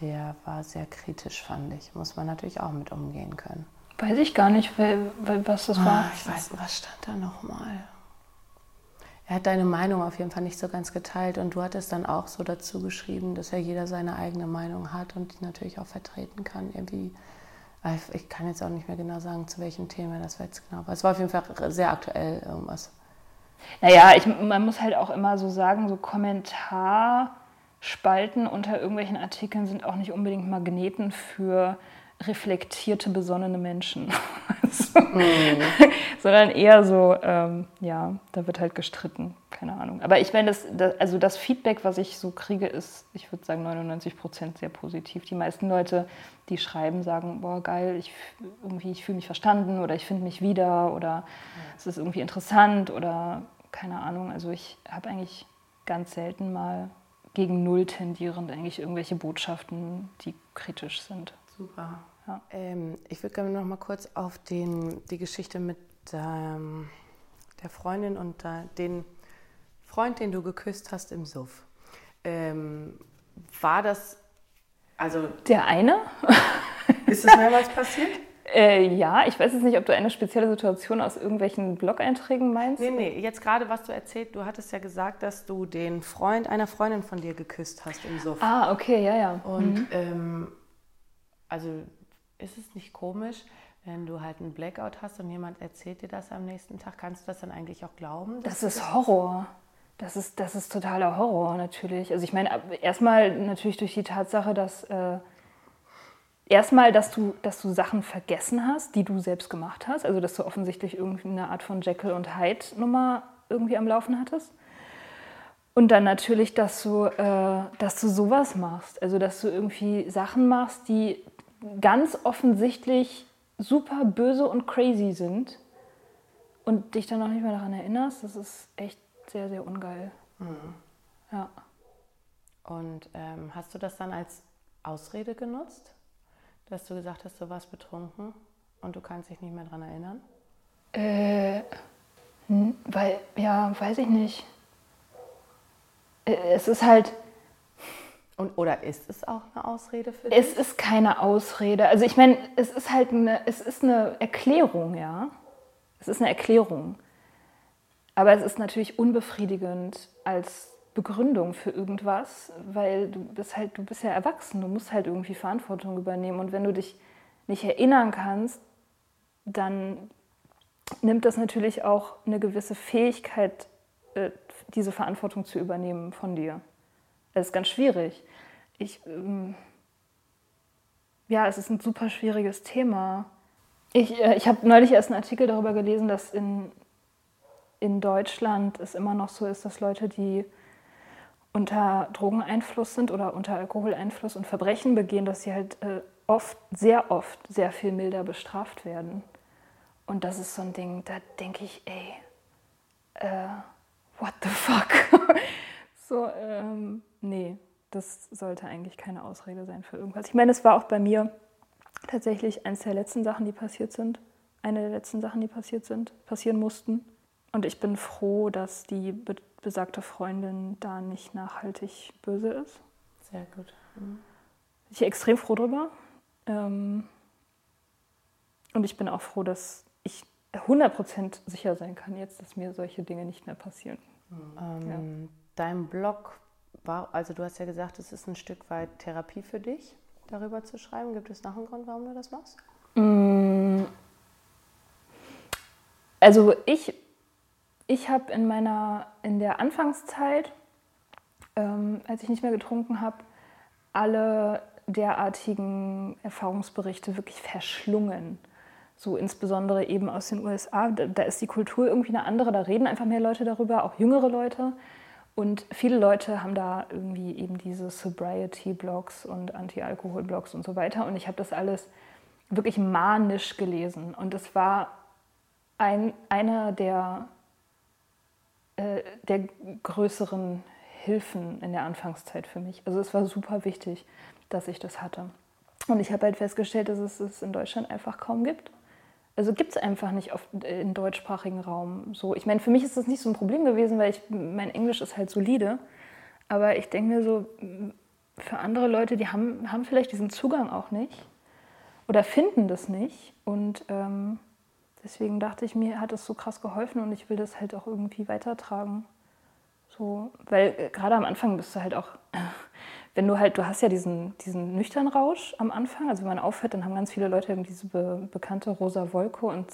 der war sehr kritisch, fand ich. Muss man natürlich auch mit umgehen können. Weiß ich gar nicht, was das war. Ah, ich weiß, was stand da nochmal? Er hat deine Meinung auf jeden Fall nicht so ganz geteilt und du hattest dann auch so dazu geschrieben, dass ja jeder seine eigene Meinung hat und die natürlich auch vertreten kann. Irgendwie, ich kann jetzt auch nicht mehr genau sagen, zu welchem Thema das war jetzt genau, aber es war auf jeden Fall sehr aktuell irgendwas. Naja, ich, man muss halt auch immer so sagen, so Kommentarspalten unter irgendwelchen Artikeln sind auch nicht unbedingt Magneten für reflektierte, besonnene Menschen. so. mm. Sondern eher so, ähm, ja, da wird halt gestritten, keine Ahnung. Aber ich meine, das, das, also das Feedback, was ich so kriege, ist, ich würde sagen, 99 Prozent sehr positiv. Die meisten Leute, die schreiben, sagen, boah, geil, ich, irgendwie, ich fühle mich verstanden oder ich finde mich wieder oder es ist irgendwie interessant oder keine Ahnung. Also ich habe eigentlich ganz selten mal gegen Null tendierend eigentlich irgendwelche Botschaften, die kritisch sind. Super. Ja. Ähm, ich würde gerne noch mal kurz auf den, die Geschichte mit ähm, der Freundin und äh, den Freund, den du geküsst hast im Suff. Ähm, war das, also... Der eine? ist das mehrmals passiert? Äh, ja, ich weiß jetzt nicht, ob du eine spezielle Situation aus irgendwelchen Blog-Einträgen meinst. Nee, nee, jetzt gerade, was du erzählt, du hattest ja gesagt, dass du den Freund einer Freundin von dir geküsst hast im Suff. Ah, okay, ja, ja. Und mhm. ähm, also ist es nicht komisch, wenn du halt einen Blackout hast und jemand erzählt dir das am nächsten Tag, kannst du das dann eigentlich auch glauben? Das ist Horror. Das ist, das ist totaler Horror natürlich. Also ich meine, erstmal natürlich durch die Tatsache, dass, äh, erstmal, dass du, dass du Sachen vergessen hast, die du selbst gemacht hast. Also, dass du offensichtlich irgendeine Art von Jekyll und Hyde-Nummer irgendwie am Laufen hattest. Und dann natürlich, dass du, äh, dass du sowas machst. Also, dass du irgendwie Sachen machst, die ganz offensichtlich super böse und crazy sind und dich dann auch nicht mehr daran erinnerst. Das ist echt sehr, sehr ungeil. Mhm. Ja. Und ähm, hast du das dann als Ausrede genutzt? dass du gesagt hast, du warst betrunken und du kannst dich nicht mehr daran erinnern? Äh, weil, ja, weiß ich nicht. Äh, es ist halt. Und, oder ist es auch eine Ausrede für dich? Es ist keine Ausrede. Also ich meine, es ist halt eine, es ist eine Erklärung, ja. Es ist eine Erklärung. Aber es ist natürlich unbefriedigend als Begründung für irgendwas, weil du bist halt, du bist ja erwachsen, du musst halt irgendwie Verantwortung übernehmen. Und wenn du dich nicht erinnern kannst, dann nimmt das natürlich auch eine gewisse Fähigkeit, äh, diese Verantwortung zu übernehmen von dir. Das ist ganz schwierig. Ich, ähm, ja, es ist ein super schwieriges Thema. Ich, äh, ich habe neulich erst einen Artikel darüber gelesen, dass in, in Deutschland es immer noch so ist, dass Leute, die unter Drogeneinfluss sind oder unter Alkoholeinfluss und Verbrechen begehen, dass sie halt äh, oft, sehr oft, sehr viel milder bestraft werden. Und das ist so ein Ding, da denke ich, ey, äh, what the fuck? so, ähm, nee, das sollte eigentlich keine Ausrede sein für irgendwas. Ich meine, es war auch bei mir tatsächlich eines der letzten Sachen, die passiert sind. Eine der letzten Sachen, die passiert sind, passieren mussten. Und ich bin froh, dass die besagte Freundin da nicht nachhaltig böse ist. Sehr gut. Mhm. Ich bin extrem froh drüber. Ähm, und ich bin auch froh, dass ich 100% sicher sein kann jetzt, dass mir solche Dinge nicht mehr passieren. Mhm. Ähm, ja. Dein Blog also du hast ja gesagt, es ist ein Stück weit Therapie für dich, darüber zu schreiben. Gibt es noch einen Grund, warum du das machst? Mm. Also ich ich habe in meiner, in der Anfangszeit, ähm, als ich nicht mehr getrunken habe, alle derartigen Erfahrungsberichte wirklich verschlungen. So insbesondere eben aus den USA. Da, da ist die Kultur irgendwie eine andere, da reden einfach mehr Leute darüber, auch jüngere Leute. Und viele Leute haben da irgendwie eben diese Sobriety-Blogs und Anti-Alkohol-Blogs und so weiter. Und ich habe das alles wirklich manisch gelesen. Und es war ein, einer der äh, der größeren Hilfen in der Anfangszeit für mich. Also es war super wichtig, dass ich das hatte. Und ich habe halt festgestellt, dass es es in Deutschland einfach kaum gibt. Also gibt es einfach nicht auf, im deutschsprachigen Raum so. Ich meine, für mich ist das nicht so ein Problem gewesen, weil ich, mein Englisch ist halt solide. Aber ich denke mir so, für andere Leute, die haben, haben vielleicht diesen Zugang auch nicht oder finden das nicht. Und ähm, deswegen dachte ich, mir hat es so krass geholfen und ich will das halt auch irgendwie weitertragen. So, weil äh, gerade am Anfang bist du halt auch, wenn du halt, du hast ja diesen, diesen nüchtern Rausch am Anfang, also wenn man aufhört, dann haben ganz viele Leute eben diese be bekannte rosa Wolke und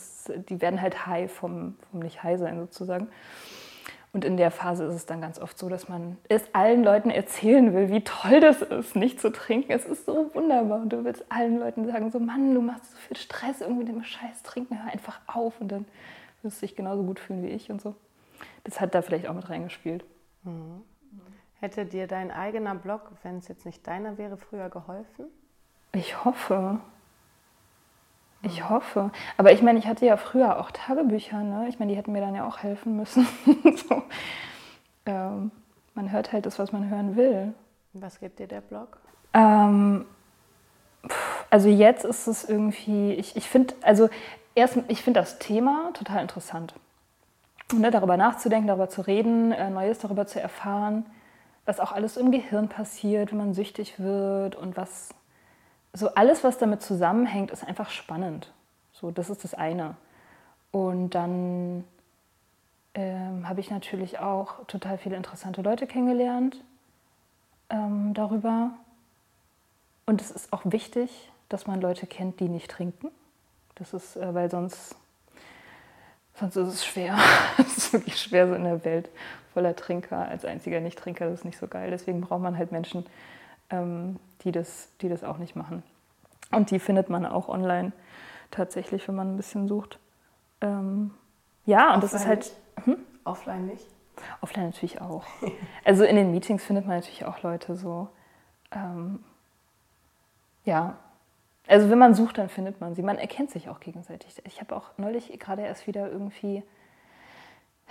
die werden halt high vom, vom nicht high sein sozusagen. Und in der Phase ist es dann ganz oft so, dass man es allen Leuten erzählen will, wie toll das ist, nicht zu trinken. Es ist so wunderbar. Und du willst allen Leuten sagen, so Mann, du machst so viel Stress irgendwie dem Scheiß trinken, hör einfach auf. Und dann wirst du dich genauso gut fühlen wie ich und so. Das hat da vielleicht auch mit reingespielt. Mhm. Hätte dir dein eigener Blog, wenn es jetzt nicht deiner wäre, früher geholfen? Ich hoffe. Ich hoffe. Aber ich meine, ich hatte ja früher auch Tagebücher. Ne? Ich meine, die hätten mir dann ja auch helfen müssen. so. ähm, man hört halt das, was man hören will. Was gibt dir der Blog? Ähm, also jetzt ist es irgendwie, ich, ich finde, also erst, ich finde das Thema total interessant. Ne, darüber nachzudenken, darüber zu reden, äh, Neues darüber zu erfahren, was auch alles im Gehirn passiert, wenn man süchtig wird und was so alles, was damit zusammenhängt, ist einfach spannend. So, das ist das eine. Und dann ähm, habe ich natürlich auch total viele interessante Leute kennengelernt ähm, darüber. Und es ist auch wichtig, dass man Leute kennt, die nicht trinken. Das ist, äh, weil sonst, sonst ist es schwer. es ist wirklich schwer so in der Welt voller Trinker. Als einziger Nicht-Trinker das ist nicht so geil. Deswegen braucht man halt Menschen, ähm, die, das, die das auch nicht machen. Und die findet man auch online tatsächlich, wenn man ein bisschen sucht. Ähm, ja, und Offline das ist halt. Hm? Offline nicht? Offline natürlich auch. Also in den Meetings findet man natürlich auch Leute so. Ähm, ja. Also wenn man sucht, dann findet man sie. Man erkennt sich auch gegenseitig. Ich habe auch neulich gerade erst wieder irgendwie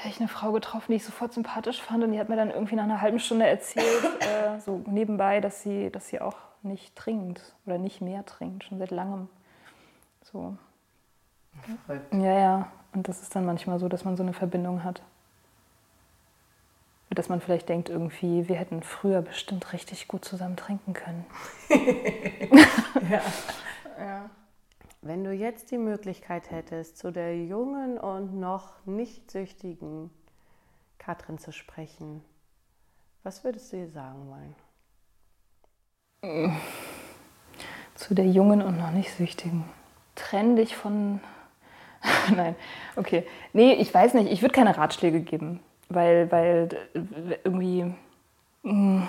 ich eine Frau getroffen, die ich sofort sympathisch fand und die hat mir dann irgendwie nach einer halben Stunde erzählt, äh, so nebenbei, dass sie, dass sie auch nicht trinkt oder nicht mehr trinkt, schon seit langem. So. Ja, ja. Und das ist dann manchmal so, dass man so eine Verbindung hat. Dass man vielleicht denkt, irgendwie, wir hätten früher bestimmt richtig gut zusammen trinken können. ja. ja. Wenn du jetzt die Möglichkeit hättest, zu der jungen und noch nicht süchtigen Katrin zu sprechen, was würdest du ihr sagen wollen? Zu der jungen und noch nicht süchtigen. Trenn dich von. Nein, okay. Nee, ich weiß nicht. Ich würde keine Ratschläge geben, weil, weil irgendwie. Mh,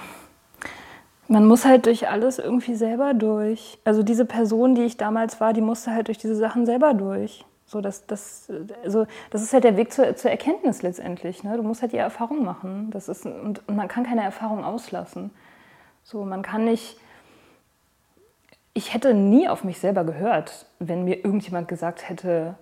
man muss halt durch alles irgendwie selber durch. Also diese Person, die ich damals war, die musste halt durch diese Sachen selber durch. So, das, das, also, das ist halt der Weg zur, zur Erkenntnis letztendlich. Ne? Du musst halt die Erfahrung machen. Das ist, und, und man kann keine Erfahrung auslassen. So, man kann nicht. Ich hätte nie auf mich selber gehört, wenn mir irgendjemand gesagt hätte,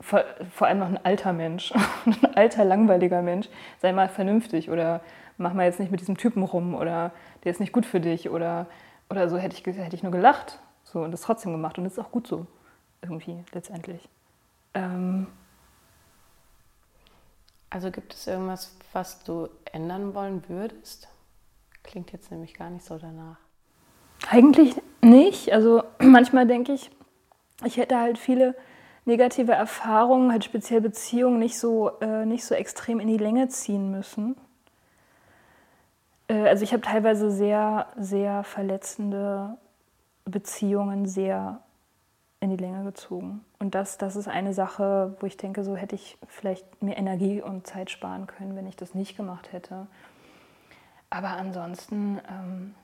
vor, vor allem noch ein alter Mensch, ein alter, langweiliger Mensch, sei mal vernünftig oder mach mal jetzt nicht mit diesem Typen rum oder der ist nicht gut für dich oder, oder so hätte ich, hätte ich nur gelacht so, und das trotzdem gemacht und das ist auch gut so irgendwie letztendlich. Ähm also gibt es irgendwas, was du ändern wollen würdest? Klingt jetzt nämlich gar nicht so danach. Eigentlich nicht. Also manchmal denke ich, ich hätte halt viele negative Erfahrungen, halt speziell Beziehungen, nicht so, äh, nicht so extrem in die Länge ziehen müssen. Äh, also ich habe teilweise sehr, sehr verletzende Beziehungen sehr in die Länge gezogen. Und das, das ist eine Sache, wo ich denke, so hätte ich vielleicht mir Energie und Zeit sparen können, wenn ich das nicht gemacht hätte. Aber ansonsten, ähm,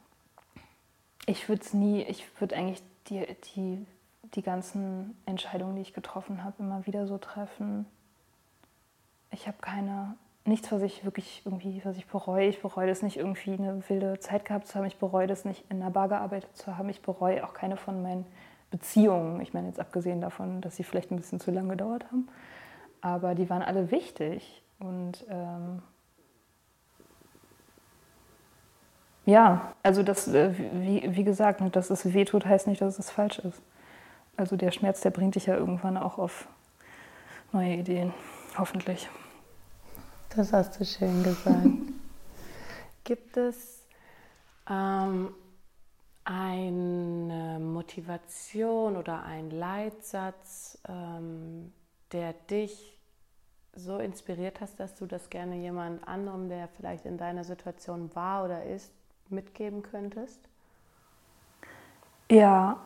ich würde es nie, ich würde eigentlich die, die, die ganzen Entscheidungen, die ich getroffen habe, immer wieder so treffen. Ich habe keine, nichts, was ich wirklich irgendwie, was ich bereue. Ich bereue das nicht, irgendwie eine wilde Zeit gehabt zu haben. Ich bereue das nicht, in einer Bar gearbeitet zu haben. Ich bereue auch keine von meinen Beziehungen. Ich meine, jetzt abgesehen davon, dass sie vielleicht ein bisschen zu lange gedauert haben. Aber die waren alle wichtig. Und ähm, ja, also das, äh, wie, wie gesagt, dass es weh tut, heißt nicht, dass es falsch ist. Also der Schmerz, der bringt dich ja irgendwann auch auf neue Ideen, hoffentlich. Das hast du schön gesagt. Gibt es ähm, eine Motivation oder einen Leitsatz, ähm, der dich so inspiriert hast, dass du das gerne jemand anderem, der vielleicht in deiner Situation war oder ist, mitgeben könntest? Ja,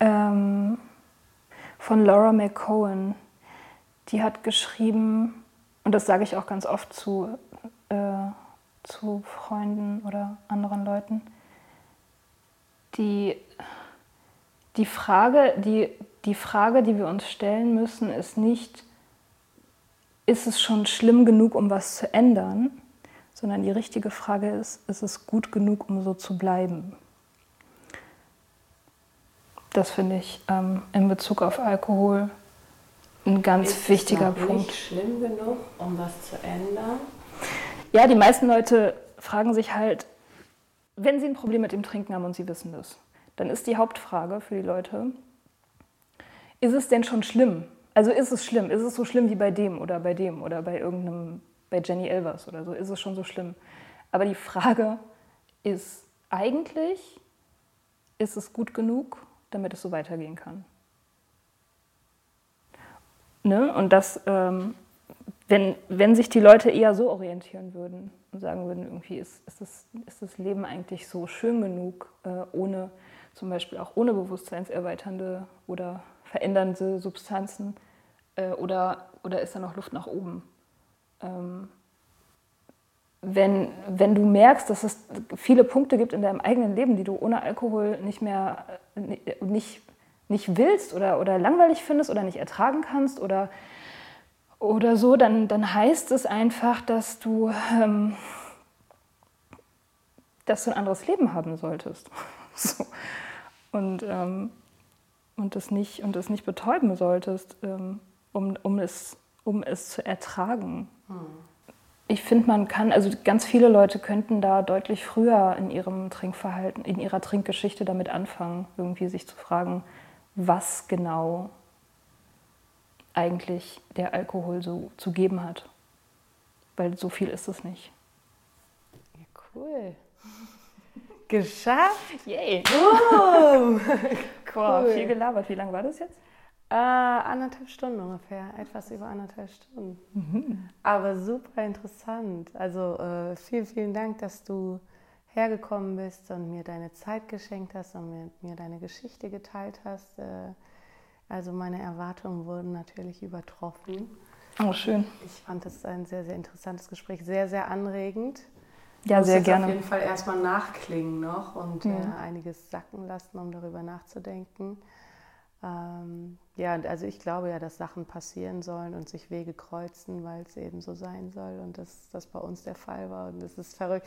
ähm, von Laura McCohen. Die hat geschrieben, und das sage ich auch ganz oft zu, äh, zu Freunden oder anderen Leuten, die, die, Frage, die, die Frage, die wir uns stellen müssen, ist nicht, ist es schon schlimm genug, um was zu ändern, sondern die richtige Frage ist, ist es gut genug, um so zu bleiben? Das finde ich ähm, in Bezug auf Alkohol ein ganz ist wichtiger es noch Punkt. Nicht schlimm genug, um was zu ändern? Ja, die meisten Leute fragen sich halt, wenn sie ein Problem mit dem Trinken haben und sie wissen das, dann ist die Hauptfrage für die Leute, ist es denn schon schlimm? Also ist es schlimm? Ist es so schlimm wie bei dem oder bei dem oder bei irgendeinem, bei Jenny Elvers oder so? Ist es schon so schlimm? Aber die Frage ist eigentlich, ist es gut genug, damit es so weitergehen kann? Ne? Und das, ähm, wenn, wenn sich die Leute eher so orientieren würden und sagen würden, irgendwie ist, ist, das, ist das Leben eigentlich so schön genug, äh, ohne zum Beispiel auch ohne bewusstseinserweiternde oder verändernde Substanzen äh, oder, oder ist da noch Luft nach oben? Ähm, wenn, wenn du merkst, dass es viele Punkte gibt in deinem eigenen Leben, die du ohne Alkohol nicht mehr, äh, nicht nicht willst oder, oder langweilig findest oder nicht ertragen kannst oder, oder so, dann, dann heißt es einfach, dass du, ähm, dass du ein anderes Leben haben solltest. so. Und, ähm, und, das nicht, und das nicht betäuben solltest, ähm, um, um, es, um es zu ertragen. Hm. Ich finde, man kann, also ganz viele Leute könnten da deutlich früher in ihrem Trinkverhalten, in ihrer Trinkgeschichte damit anfangen, irgendwie sich zu fragen, was genau eigentlich der Alkohol so zu geben hat. Weil so viel ist es nicht. Ja, cool. Geschafft! Yay! Oh. cool. viel gelabert. Wie lange war das jetzt? Äh, anderthalb Stunden ungefähr, etwas über anderthalb Stunden. Mhm. Aber super interessant. Also äh, vielen, vielen Dank, dass du hergekommen bist und mir deine Zeit geschenkt hast und mir, mir deine Geschichte geteilt hast. Äh, also meine Erwartungen wurden natürlich übertroffen. Oh, schön. Ich fand es ein sehr, sehr interessantes Gespräch, sehr, sehr anregend. Ja, sehr gerne. Auf jeden Fall erstmal nachklingen noch und ja. äh, einiges sacken lassen, um darüber nachzudenken. Ähm, ja, also ich glaube ja, dass Sachen passieren sollen und sich Wege kreuzen, weil es eben so sein soll und dass das bei uns der Fall war. Und es ist verrückt,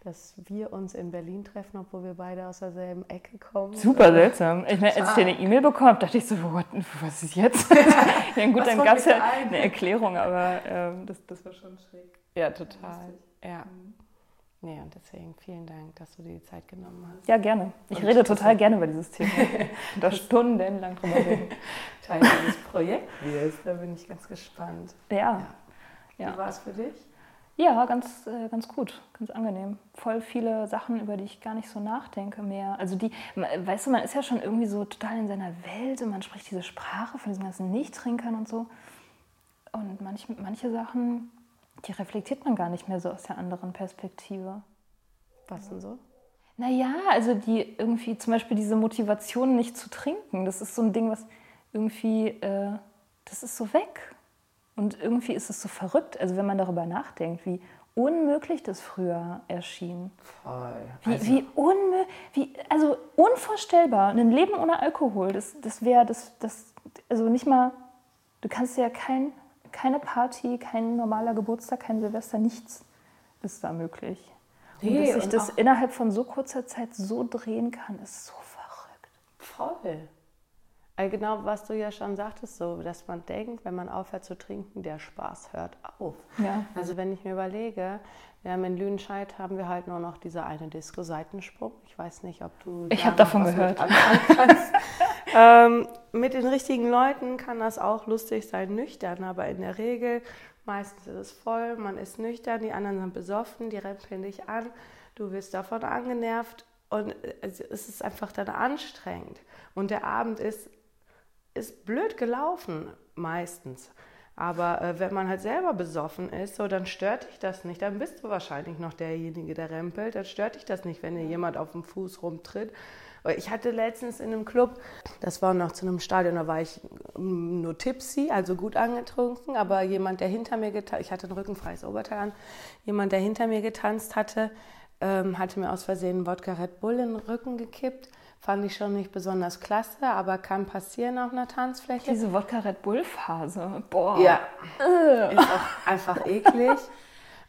dass wir uns in Berlin treffen, obwohl wir beide aus derselben Ecke kommen. Super seltsam. Ich meine, als ich eine E-Mail bekommen habe, dachte ich so, what, was ist jetzt? ja, gut, was dann gab es ja eine Erklärung, aber ähm, das, das war schon schräg. Ja, total. Ja. Mhm. Nee, und deswegen vielen Dank, dass du dir die Zeit genommen hast. Ja, gerne. Ich und rede total gerne über dieses Thema. da stundenlang drüber reden. Teil dieses Projekt wirst, da bin ich ganz gespannt. Ja. ja. Wie war es für dich? Ja, ganz, äh, ganz gut, ganz angenehm. Voll viele Sachen, über die ich gar nicht so nachdenke mehr. Also die, weißt du, man ist ja schon irgendwie so total in seiner Welt und man spricht diese Sprache von diesen ganzen Nichttrinkern und so. Und manch, manche Sachen die reflektiert man gar nicht mehr so aus der anderen Perspektive. Was denn so? Naja, also die irgendwie zum Beispiel diese Motivation nicht zu trinken, das ist so ein Ding, was irgendwie, äh, das ist so weg. Und irgendwie ist es so verrückt, also wenn man darüber nachdenkt, wie unmöglich das früher erschien. Voll. Wie, also, wie, unmö wie also unvorstellbar, ein Leben ohne Alkohol, das, das wäre, das, das, also nicht mal, du kannst ja kein keine Party, kein normaler Geburtstag, kein Silvester, nichts ist da möglich. Und dass sich das innerhalb von so kurzer Zeit so drehen kann, ist so verrückt. Voll. Also genau, was du ja schon sagtest, so, dass man denkt, wenn man aufhört zu trinken, der Spaß hört auf. Ja. Also wenn ich mir überlege, wir haben in Lüdenscheid haben wir halt nur noch diese eine Disco Seitensprung. Ich weiß nicht, ob du. Ich habe davon gehört. ähm, mit den richtigen Leuten kann das auch lustig sein, nüchtern, aber in der Regel meistens ist es voll, man ist nüchtern, die anderen sind besoffen, die rempeln dich an, du wirst davon angenervt und es ist einfach dann anstrengend. Und der Abend ist, ist blöd gelaufen, meistens. Aber äh, wenn man halt selber besoffen ist, so, dann stört dich das nicht. Dann bist du wahrscheinlich noch derjenige, der rempelt. Dann stört dich das nicht, wenn dir jemand auf dem Fuß rumtritt. Ich hatte letztens in einem Club, das war noch zu einem Stadion, da war ich nur tipsy, also gut angetrunken, aber jemand, der hinter mir getanzt, ich hatte ein rückenfreies Oberteil an, jemand, der hinter mir getanzt hatte, ähm, hatte mir aus Versehen Wodka Red Bull in den Rücken gekippt. Fand ich schon nicht besonders klasse, aber kann passieren auf einer Tanzfläche. Diese Wodka Red Bull Phase, boah. Ja, ist auch einfach eklig.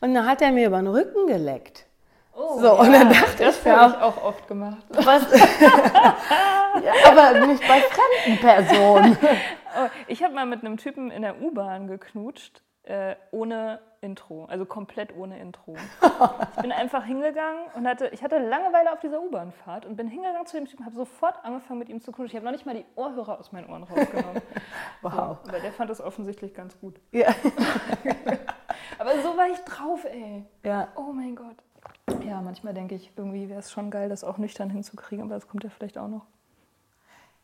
Und dann hat er mir über den Rücken geleckt. Oh, so, ja, und dann dachte das ich, das habe ich auch oft gemacht. Was? ja, aber nicht bei fremden Personen. Oh, ich habe mal mit einem Typen in der U-Bahn geknutscht, äh, ohne Intro, also komplett ohne Intro. Ich bin einfach hingegangen und hatte, ich hatte Langeweile auf dieser U-Bahn-Fahrt und bin hingegangen zu dem Typen, habe sofort angefangen mit ihm zu knutschen. Ich habe noch nicht mal die Ohrhörer aus meinen Ohren rausgenommen. wow. So, aber der fand das offensichtlich ganz gut. Ja. aber so war ich drauf, ey. Ja. Oh mein Gott. Ja, manchmal denke ich, irgendwie wäre es schon geil, das auch nüchtern hinzukriegen, aber das kommt ja vielleicht auch noch.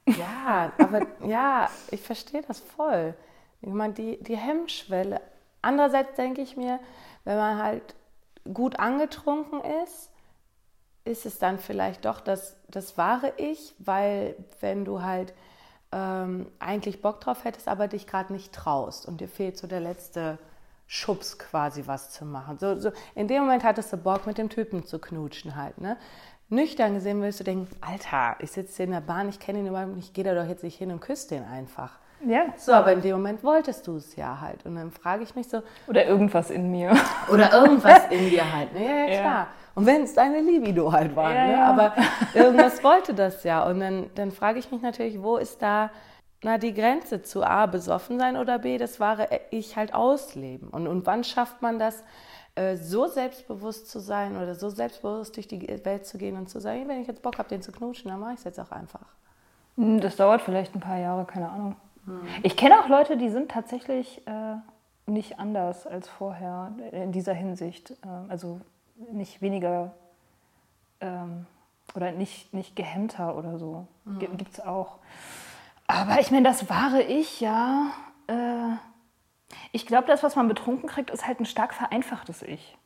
Ja, aber ja, ich verstehe das voll. Ich meine, die, die Hemmschwelle. Andererseits denke ich mir, wenn man halt gut angetrunken ist, ist es dann vielleicht doch das, das wahre Ich, weil wenn du halt ähm, eigentlich Bock drauf hättest, aber dich gerade nicht traust und dir fehlt so der letzte Schubs quasi was zu machen. So, so, in dem Moment hattest du Bock, mit dem Typen zu knutschen halt. Ne? Nüchtern gesehen würdest du denken, Alter, ich sitze in der Bahn, ich kenne ihn überhaupt nicht, geh da doch jetzt nicht hin und küsse den einfach. Ja. So, aber in dem Moment wolltest du es ja halt. Und dann frage ich mich so. Oder irgendwas in mir. Oder irgendwas in dir halt. Ne? Ja, ja, klar. Ja. Und wenn es deine Libido halt war. Ja, ne? Ja. Aber irgendwas wollte das ja. Und dann, dann frage ich mich natürlich, wo ist da na, die Grenze zu A, besoffen sein oder B, das wahre Ich halt ausleben. Und, und wann schafft man das, äh, so selbstbewusst zu sein oder so selbstbewusst durch die Welt zu gehen und zu sagen, wenn ich jetzt Bock habe, den zu knutschen, dann mache ich es jetzt auch einfach. Hm, das dauert vielleicht ein paar Jahre, keine Ahnung. Hm. Ich kenne auch Leute, die sind tatsächlich äh, nicht anders als vorher in dieser Hinsicht. Äh, also nicht weniger ähm, oder nicht, nicht gehemmter oder so. Mhm. Gibt es auch. Aber ich meine, das wahre Ich, ja. Äh, ich glaube, das, was man betrunken kriegt, ist halt ein stark vereinfachtes Ich.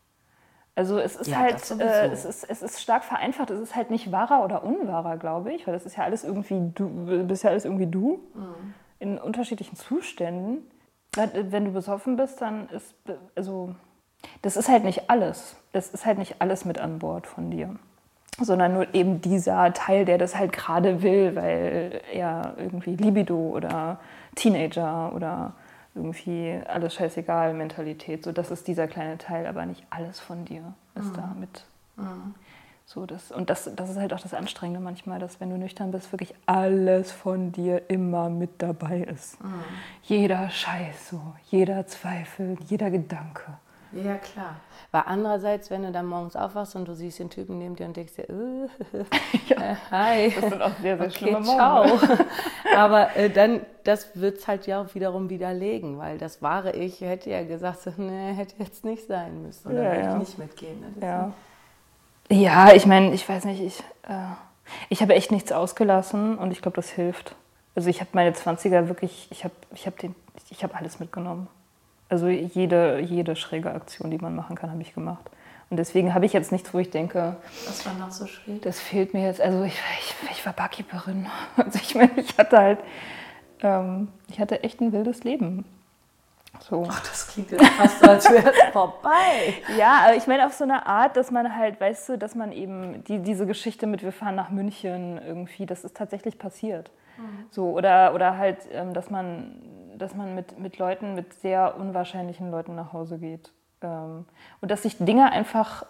Also es ist ja, halt, äh, es, ist, es ist stark vereinfacht, es ist halt nicht wahrer oder unwahrer, glaube ich, weil das ist ja alles irgendwie du, bist ja alles irgendwie du mhm. In unterschiedlichen Zuständen. Wenn du besoffen bist, dann ist, also das ist halt nicht alles. Das ist halt nicht alles mit an Bord von dir sondern nur eben dieser Teil, der das halt gerade will, weil er irgendwie Libido oder Teenager oder irgendwie alles scheißegal Mentalität. So, das ist dieser kleine Teil, aber nicht alles von dir ist mhm. da mit. Mhm. So, das, und das, das ist halt auch das Anstrengende manchmal, dass wenn du nüchtern bist, wirklich alles von dir immer mit dabei ist. Mhm. Jeder Scheiß, so, jeder Zweifel, jeder Gedanke. Ja, klar. Weil andererseits, wenn du dann morgens aufwachst und du siehst den Typen neben dir und denkst dir, äh, ja, äh, hi. Das sind auch sehr, sehr okay, schlimme ciao. Aber äh, dann, das wird es halt ja auch wiederum widerlegen, weil das wahre Ich hätte ja gesagt, so, nee, hätte jetzt nicht sein müssen. Oder ja, würde ja. ich nicht mitgehen. Ne? Ja. Ja, ich meine, ich weiß nicht, ich, äh, ich habe echt nichts ausgelassen und ich glaube, das hilft. Also ich habe meine 20er wirklich, ich habe ich hab ich hab alles mitgenommen. Also jede, jede schräge Aktion, die man machen kann, habe ich gemacht. Und deswegen habe ich jetzt nichts, wo ich denke, was war noch so schräg? Das fehlt mir jetzt. Also ich, ich, ich war Barkeeperin. Also ich meine, ich hatte halt, ähm, ich hatte echt ein wildes Leben. So. Ach, das klingt jetzt fast so, als wäre es vorbei. Ja, aber ich meine auf so eine Art, dass man halt, weißt du, dass man eben die, diese Geschichte mit wir fahren nach München irgendwie, das ist tatsächlich passiert. Mhm. So, oder, oder halt, ähm, dass man dass man mit, mit Leuten, mit sehr unwahrscheinlichen Leuten nach Hause geht. Ähm, und dass sich Dinge einfach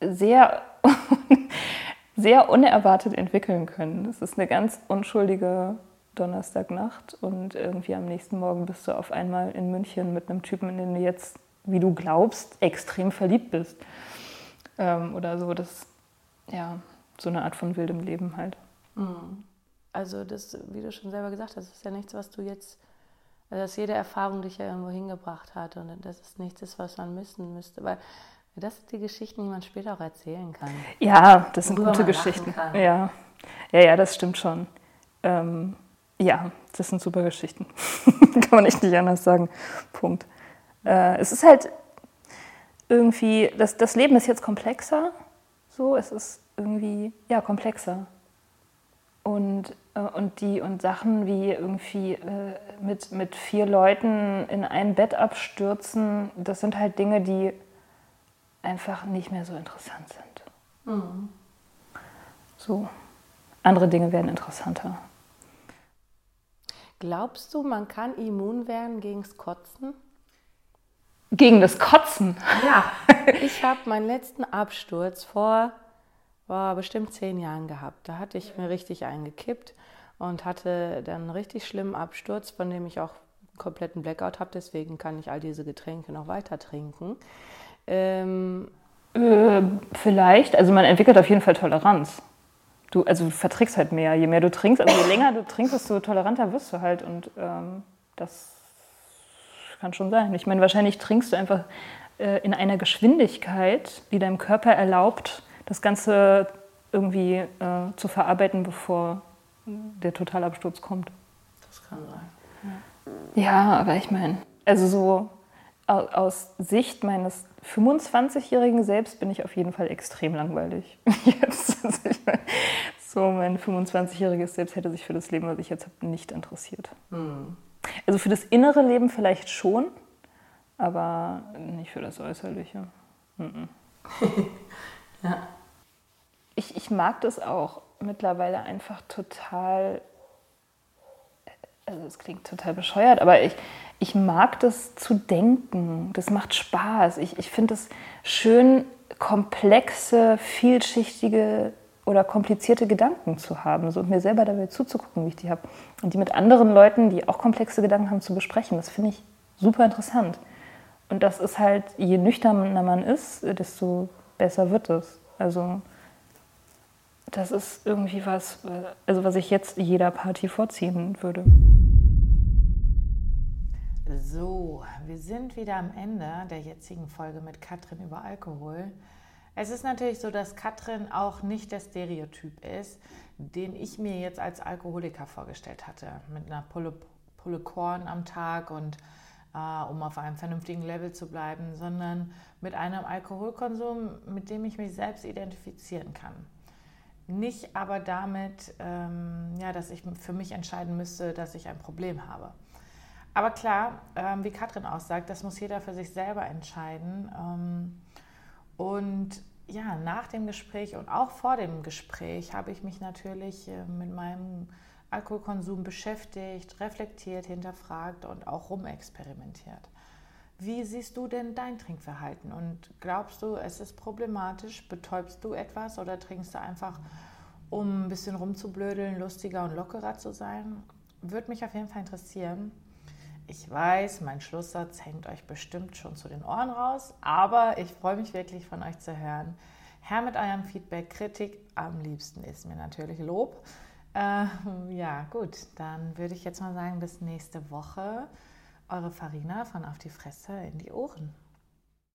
sehr, sehr unerwartet entwickeln können. Es ist eine ganz unschuldige Donnerstagnacht und irgendwie am nächsten Morgen bist du auf einmal in München mit einem Typen, in den du jetzt, wie du glaubst, extrem verliebt bist. Ähm, oder so, das, ja, so eine Art von wildem Leben halt. Mhm. Also das, wie du schon selber gesagt hast, ist ja nichts, was du jetzt, also dass jede Erfahrung dich ja irgendwo hingebracht hat und das ist nichts, was man missen müsste, weil das sind die Geschichten, die man später auch erzählen kann. Ja, das sind gute Geschichten. Ja. ja, ja, das stimmt schon. Ähm, ja, das sind super Geschichten. kann man echt nicht anders sagen. Punkt. Äh, es ist halt irgendwie, das, das Leben ist jetzt komplexer. So, es ist irgendwie, ja, komplexer. Und, äh, und, die, und Sachen wie irgendwie äh, mit, mit vier Leuten in ein Bett abstürzen, das sind halt Dinge, die einfach nicht mehr so interessant sind. Mhm. So. Andere Dinge werden interessanter. Glaubst du, man kann immun werden gegen das Kotzen? Gegen das Kotzen? Ja. Ich habe meinen letzten Absturz vor war bestimmt zehn Jahren gehabt. Da hatte ich mir richtig eingekippt und hatte dann einen richtig schlimmen Absturz, von dem ich auch einen kompletten Blackout habe. Deswegen kann ich all diese Getränke noch weiter trinken. Ähm, äh, vielleicht. Also man entwickelt auf jeden Fall Toleranz. Du, also du verträgst halt mehr. Je mehr du trinkst, also je länger du trinkst, desto toleranter wirst du halt. Und ähm, das kann schon sein. Ich meine, wahrscheinlich trinkst du einfach äh, in einer Geschwindigkeit, die deinem Körper erlaubt, das Ganze irgendwie äh, zu verarbeiten, bevor der Totalabsturz kommt. Das kann sein. Ja, ja aber ich meine, also so aus Sicht meines 25-jährigen Selbst bin ich auf jeden Fall extrem langweilig. Jetzt, also so mein 25-jähriges Selbst hätte sich für das Leben, was ich jetzt habe, nicht interessiert. Hm. Also für das innere Leben vielleicht schon, aber nicht für das Äußerliche. Mhm. ja. Ich, ich mag das auch mittlerweile einfach total. Also, es klingt total bescheuert, aber ich, ich mag das zu denken. Das macht Spaß. Ich, ich finde es schön, komplexe, vielschichtige oder komplizierte Gedanken zu haben so, und mir selber dabei zuzugucken, wie ich die habe. Und die mit anderen Leuten, die auch komplexe Gedanken haben, zu besprechen. Das finde ich super interessant. Und das ist halt, je nüchterner man ist, desto besser wird es. Also das ist irgendwie was, also was ich jetzt jeder Party vorziehen würde. So, wir sind wieder am Ende der jetzigen Folge mit Katrin über Alkohol. Es ist natürlich so, dass Katrin auch nicht der Stereotyp ist, den ich mir jetzt als Alkoholiker vorgestellt hatte. Mit einer Pulle, Pulle Korn am Tag und äh, um auf einem vernünftigen Level zu bleiben, sondern mit einem Alkoholkonsum, mit dem ich mich selbst identifizieren kann. Nicht aber damit, ähm, ja, dass ich für mich entscheiden müsste, dass ich ein Problem habe. Aber klar, ähm, wie Katrin auch sagt, das muss jeder für sich selber entscheiden. Ähm, und ja, nach dem Gespräch und auch vor dem Gespräch habe ich mich natürlich äh, mit meinem Alkoholkonsum beschäftigt, reflektiert, hinterfragt und auch rumexperimentiert. Wie siehst du denn dein Trinkverhalten und glaubst du, es ist problematisch? Betäubst du etwas oder trinkst du einfach, um ein bisschen rumzublödeln, lustiger und lockerer zu sein? Würde mich auf jeden Fall interessieren. Ich weiß, mein Schlusssatz hängt euch bestimmt schon zu den Ohren raus, aber ich freue mich wirklich von euch zu hören. Herr mit eurem Feedback, Kritik, am liebsten ist mir natürlich Lob. Äh, ja, gut, dann würde ich jetzt mal sagen, bis nächste Woche. Eure Farina von Auf die Fresse in die Ohren.